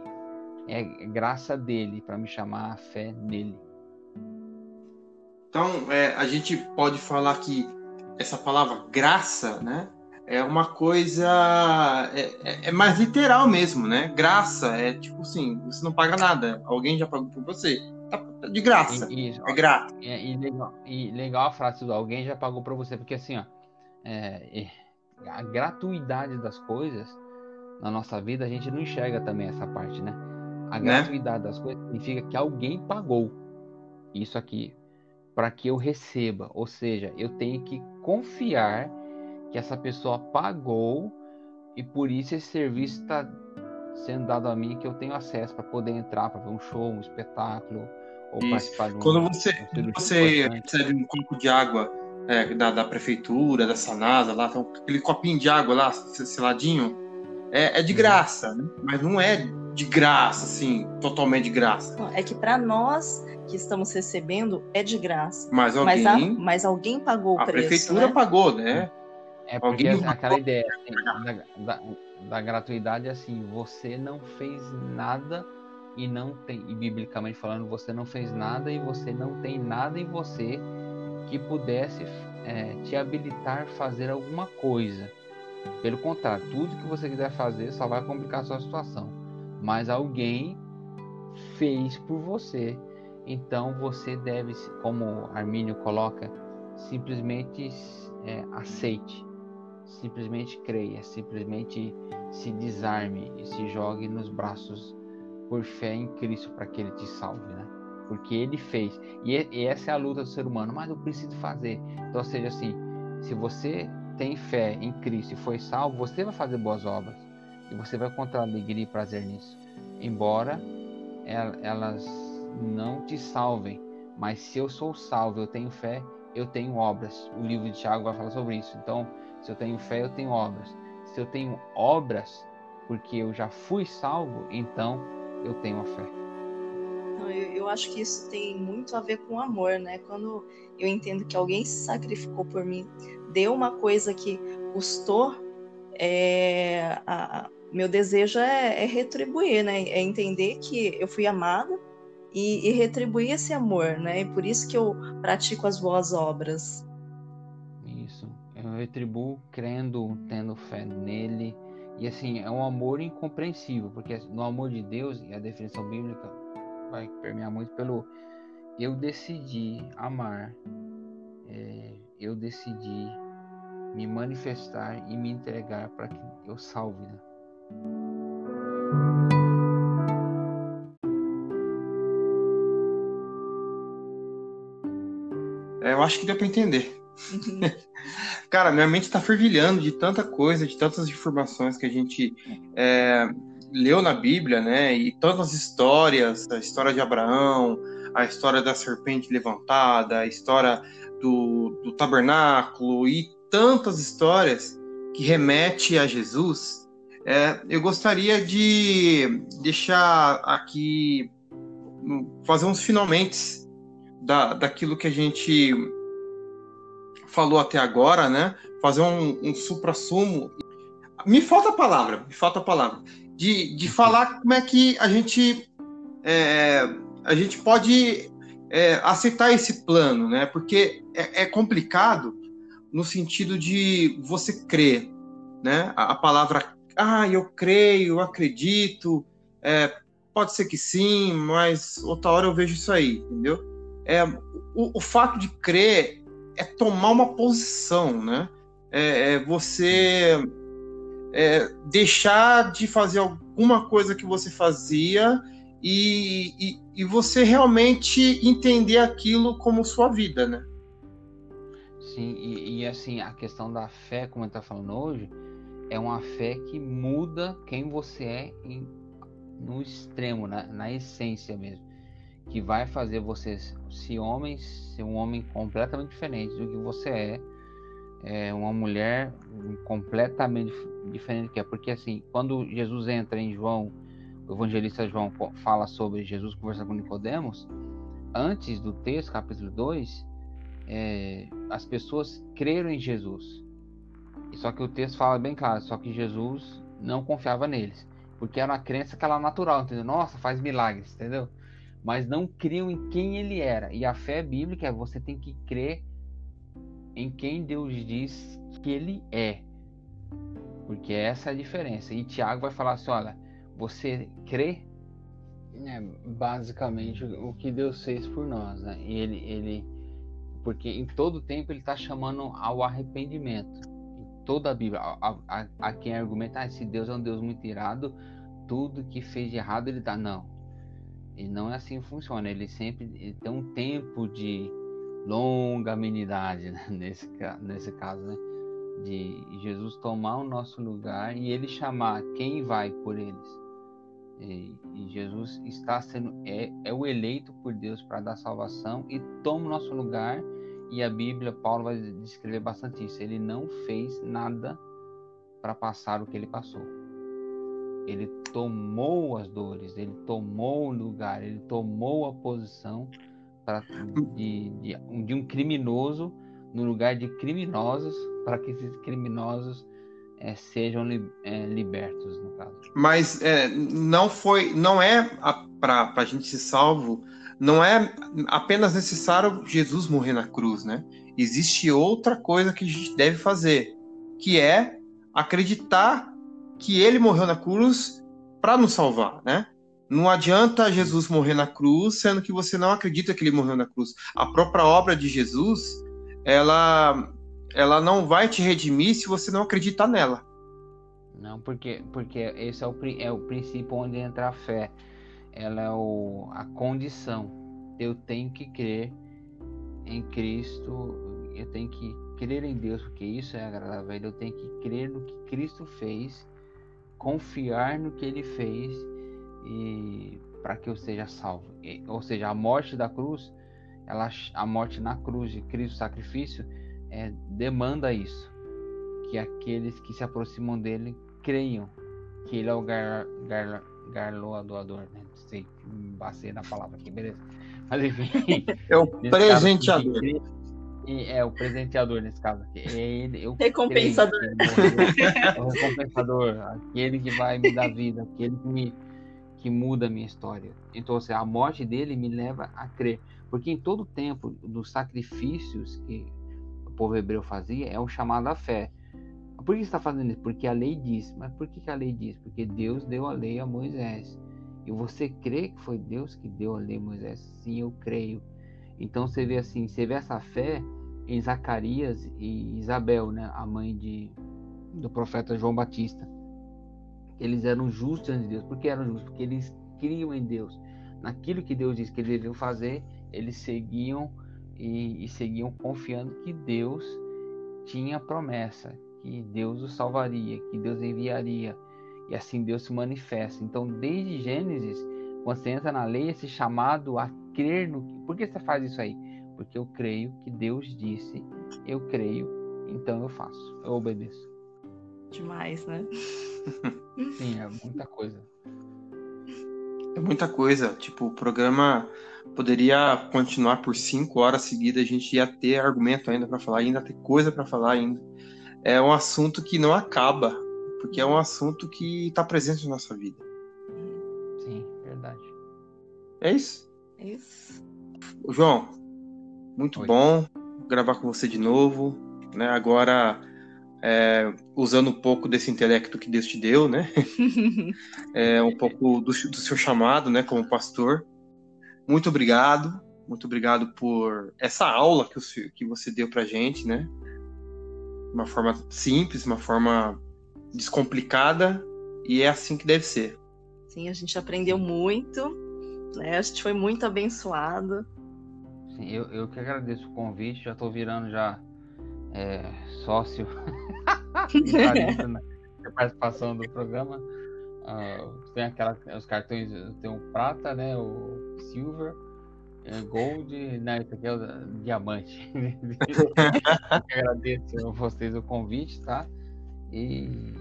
É graça dele para me chamar a fé nele. Então, é, a gente pode falar que essa palavra graça, né? É uma coisa. É, é, é, mais literal mesmo, né? Graça é tipo assim: você não paga nada, alguém já pagou por você. Tá, tá de graça. E, e, é grátis. E, e, legal, e legal a frase do alguém já pagou por você, porque assim, ó. É, a gratuidade das coisas na nossa vida, a gente não enxerga também essa parte, né? A né? gratuidade das coisas significa que alguém pagou isso aqui para que eu receba, ou seja, eu tenho que confiar que essa pessoa pagou e por isso esse serviço está sendo dado a mim que eu tenho acesso para poder entrar para ver um show, um espetáculo ou isso. participar de um. Quando você, um você recebe um copo de água é, da, da prefeitura, da Sanasa, lá, aquele copinho de água lá, seladinho, é, é de uhum. graça, né? mas não é de graça, assim, totalmente de graça. É que para nós que estamos recebendo é de graça. Mas alguém, mas, a, mas alguém pagou o a preço. A prefeitura né? pagou, né? É porque alguém aquela ideia assim, da, da, da, gratuidade é assim, você não fez nada e não tem, e biblicamente falando, você não fez nada e você não tem nada em você que pudesse é, te habilitar a fazer alguma coisa. Pelo contrário, tudo que você quiser fazer só vai complicar a sua situação. Mas alguém fez por você. Então você deve, como Armínio coloca, simplesmente é, aceite, simplesmente creia, simplesmente se desarme e se jogue nos braços por fé em Cristo para que Ele te salve, né? porque ele fez. E, e, essa é a luta do ser humano, mas eu preciso fazer. Então, seja assim, se você tem fé em Cristo e foi salvo, você vai fazer boas obras e você vai encontrar alegria e prazer nisso. Embora elas não te salvem, mas se eu sou salvo, eu tenho fé, eu tenho obras. O livro de Tiago vai falar sobre isso. Então, se eu tenho fé, eu tenho obras. Se eu tenho obras, porque eu já fui salvo, então eu tenho a fé. Eu, eu acho que isso tem muito a ver com amor, né? Quando eu entendo que alguém se sacrificou por mim, deu uma coisa que custou, é, a, meu desejo é, é, retribuir, né? É entender que eu fui amada e, e retribuir esse amor, né? E por isso que eu pratico as boas obras. Isso. Eu retribuo crendo, tendo fé nele. E assim, é um amor incompreensível, porque no amor de Deus, e a definição bíblica vai permear muito pelo eu decidi amar, é, eu decidi me manifestar e me entregar para que eu salve. Né? É, eu acho que deu para entender. Cara, minha mente está fervilhando de tanta coisa, de tantas informações que a gente é, leu na Bíblia, né? E tantas histórias, a história de Abraão, a história da serpente levantada, a história do, do tabernáculo e tantas histórias que remete a Jesus. É, eu gostaria de deixar aqui fazer uns finalmente da, daquilo que a gente falou até agora, né? Fazer um, um supra-sumo. Me falta a palavra, me falta a palavra de, de falar como é que a gente é, a gente pode é, aceitar esse plano, né? Porque é, é, complicado no sentido de você crer, né? A, a palavra, ah, eu creio, eu acredito, é, pode ser que sim, mas outra hora eu vejo isso aí, entendeu? É, o, o fato de crer é tomar uma posição, né? É, é você é, deixar de fazer alguma coisa que você fazia e, e, e, você realmente entender aquilo como sua vida, né? Sim, e, e assim, a questão da fé, como gente está falando hoje, é uma fé que muda quem você é em, no extremo, na, na essência mesmo. Que vai fazer você, se homem, ser um homem completamente diferente do que você é, é uma mulher completamente diferente que é. Porque assim, quando Jesus entra em João, o evangelista João fala sobre Jesus conversando com Nicodemos, antes do texto, capítulo 2, é, as pessoas creram em Jesus. Só que o texto fala bem claro, só que Jesus não confiava neles. Porque era uma crença que era natural, entendeu? Nossa, faz milagres, entendeu? Mas não criam em quem ele era. E a fé bíblica é você tem que crer em quem Deus diz que ele é. Porque essa é a diferença. E Tiago vai falar assim: olha, você crê é basicamente o que Deus fez por nós, né? Ele, ele, porque em todo tempo ele está chamando ao arrependimento toda a Bíblia, a, quem argumenta, ah, se Deus é um Deus muito irado, tudo que fez de errado ele dá. Não. E não é assim que funciona. Ele sempre ele tem um tempo de longa amenidade né? nesse, nesse caso, né? De Jesus tomar o nosso lugar e ele chamar quem vai por eles. E, e Jesus está sendo é, é o eleito por Deus para dar salvação e toma o nosso lugar e a Bíblia, Paulo vai descrever bastante isso. Ele não fez nada para passar o que ele passou. Ele tomou as dores, ele tomou o lugar, ele tomou a posição pra, de, de, de um criminoso no lugar de criminosos para que esses criminosos é, sejam li, é, libertos no caso. Mas é, não foi, não é para a gente ser salvo não é apenas necessário Jesus morrer na cruz, né? Existe outra coisa que a gente deve fazer, que é acreditar que ele morreu na cruz para nos salvar, né? Não adianta Jesus morrer na cruz, sendo que você não acredita que ele morreu na cruz. A própria obra de Jesus, ela, ela não vai te redimir se você não acreditar nela. Não, porque, porque esse é o, é o princípio onde entra a fé ela é o, a condição. Eu tenho que crer em Cristo, eu tenho que crer em Deus, porque isso é agradável. Eu tenho que crer no que Cristo fez, confiar no que Ele fez e para que eu seja salvo. E, ou seja, a morte da cruz, ela, a morte na cruz de Cristo, sacrifício, é, demanda isso, que aqueles que se aproximam dele creiam que Ele é o gar, gar, garloador, né? Sei, bastei na palavra aqui, beleza. Mas enfim. É o presenteador. É o presenteador nesse caso aqui. É ele, eu recompensador. é o recompensador, aquele que vai me dar vida, aquele que me que muda a minha história. Então, assim, a morte dele me leva a crer, porque em todo o tempo dos sacrifícios que o povo hebreu fazia é um chamado à fé. Por que está fazendo isso? Porque a lei diz. Mas por que a lei diz? Porque Deus deu a lei a Moisés. E você crê que foi Deus que deu a lei a Moisés? Sim, eu creio. Então você vê assim, você vê essa fé em Zacarias e Isabel, né, a mãe de, do profeta João Batista. Eles eram justos diante de Deus. Por que eram justos? Porque eles criam em Deus. Naquilo que Deus disse que eles deviam fazer, eles seguiam e, e seguiam confiando que Deus tinha promessa, que Deus os salvaria, que Deus enviaria, e assim Deus se manifesta. Então, desde Gênesis, quando você entra na lei, esse chamado a crer no. Por que você faz isso aí? Porque eu creio que Deus disse, eu creio, então eu faço, eu obedeço. Demais, né? Sim, é muita coisa. É muita coisa. Tipo, o programa poderia continuar por cinco horas seguidas, a gente ia ter argumento ainda para falar, ainda ter coisa para falar ainda. É um assunto que não acaba porque é um assunto que está presente na nossa vida. Sim, verdade. É isso? É isso. João, muito Oi. bom gravar com você de novo, né? Agora é, usando um pouco desse intelecto que Deus te deu, né? é, um pouco do, do seu chamado, né? Como pastor. Muito obrigado, muito obrigado por essa aula que, o, que você deu para gente, né? Uma forma simples, uma forma descomplicada e é assim que deve ser. Sim, a gente aprendeu muito, né? A gente foi muito abençoado. Sim, eu, eu que agradeço o convite, já estou virando já é, sócio na participação do programa. Uh, tem aquela, os cartões, tem o prata, né? O silver, é, gold, né? Esse aqui é o diamante. agradeço a vocês o convite, tá? E,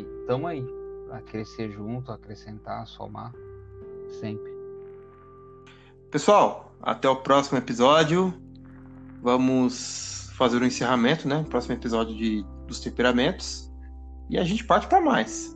estamos aí a crescer junto, acrescentar, somar sempre. Pessoal, até o próximo episódio. Vamos fazer o encerramento, né? Próximo episódio de, dos temperamentos. E a gente parte para mais.